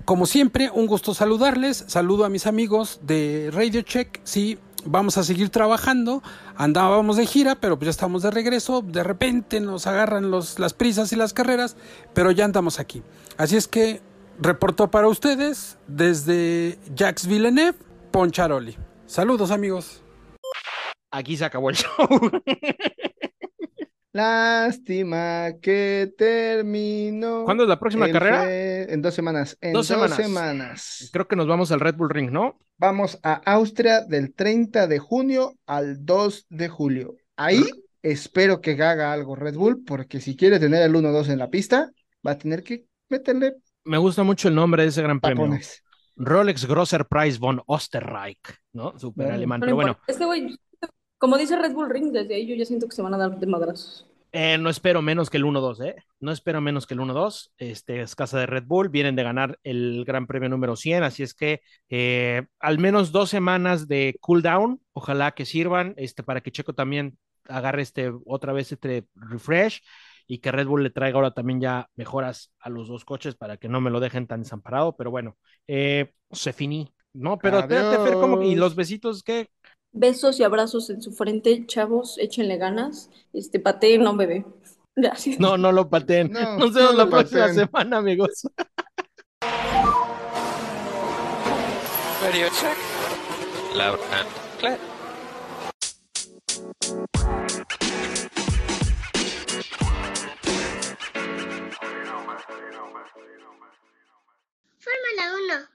como siempre, un gusto saludarles. Saludo a mis amigos de Radio Check, sí, vamos a seguir trabajando. Andábamos de gira, pero pues ya estamos de regreso. De repente nos agarran los, las prisas y las carreras, pero ya andamos aquí. Así es que reportó para ustedes desde Jacques Villeneuve, Poncharoli. Saludos amigos. Aquí se acabó el show. Lástima que terminó. ¿Cuándo es la próxima carrera? En dos semanas. En Dos dos semanas. Creo que nos vamos al Red Bull Ring, ¿no? Vamos a Austria del 30 de junio al 2 de julio. Ahí espero que haga algo Red Bull, porque si quiere tener el 1-2 en la pista, va a tener que meterle Me gusta mucho el nombre de ese gran premio. tapones. Rolex Grosser Preis von Osterreich, ¿no? Súper Bueno. alemán. Pero bueno. Este güey, como dice Red Bull Ring, desde ahí yo ya siento que se van a dar de madrazos. eh, no espero menos que el 1-2, ¿eh? No espero menos que el 1-2. Este es casa de Red Bull. Vienen de ganar el Gran Premio número 100. Así es que eh, al menos dos semanas de cooldown. Ojalá que sirvan este, para que Checo también agarre este, otra vez este refresh. y que Red Bull le traiga ahora también ya mejoras a los dos coches para que no me lo dejen tan desamparado, pero bueno, eh, se finí. No, pero espérate, Fer, ¿cómo? ¿y los besitos qué? Besos y abrazos en su frente, chavos, échenle ganas. Este, pateen, no bebé. Gracias. No, no lo pateen. No, Nos vemos no la lo próxima pateen. semana, amigos. Radio check. Loud and clear. Fórmula 1.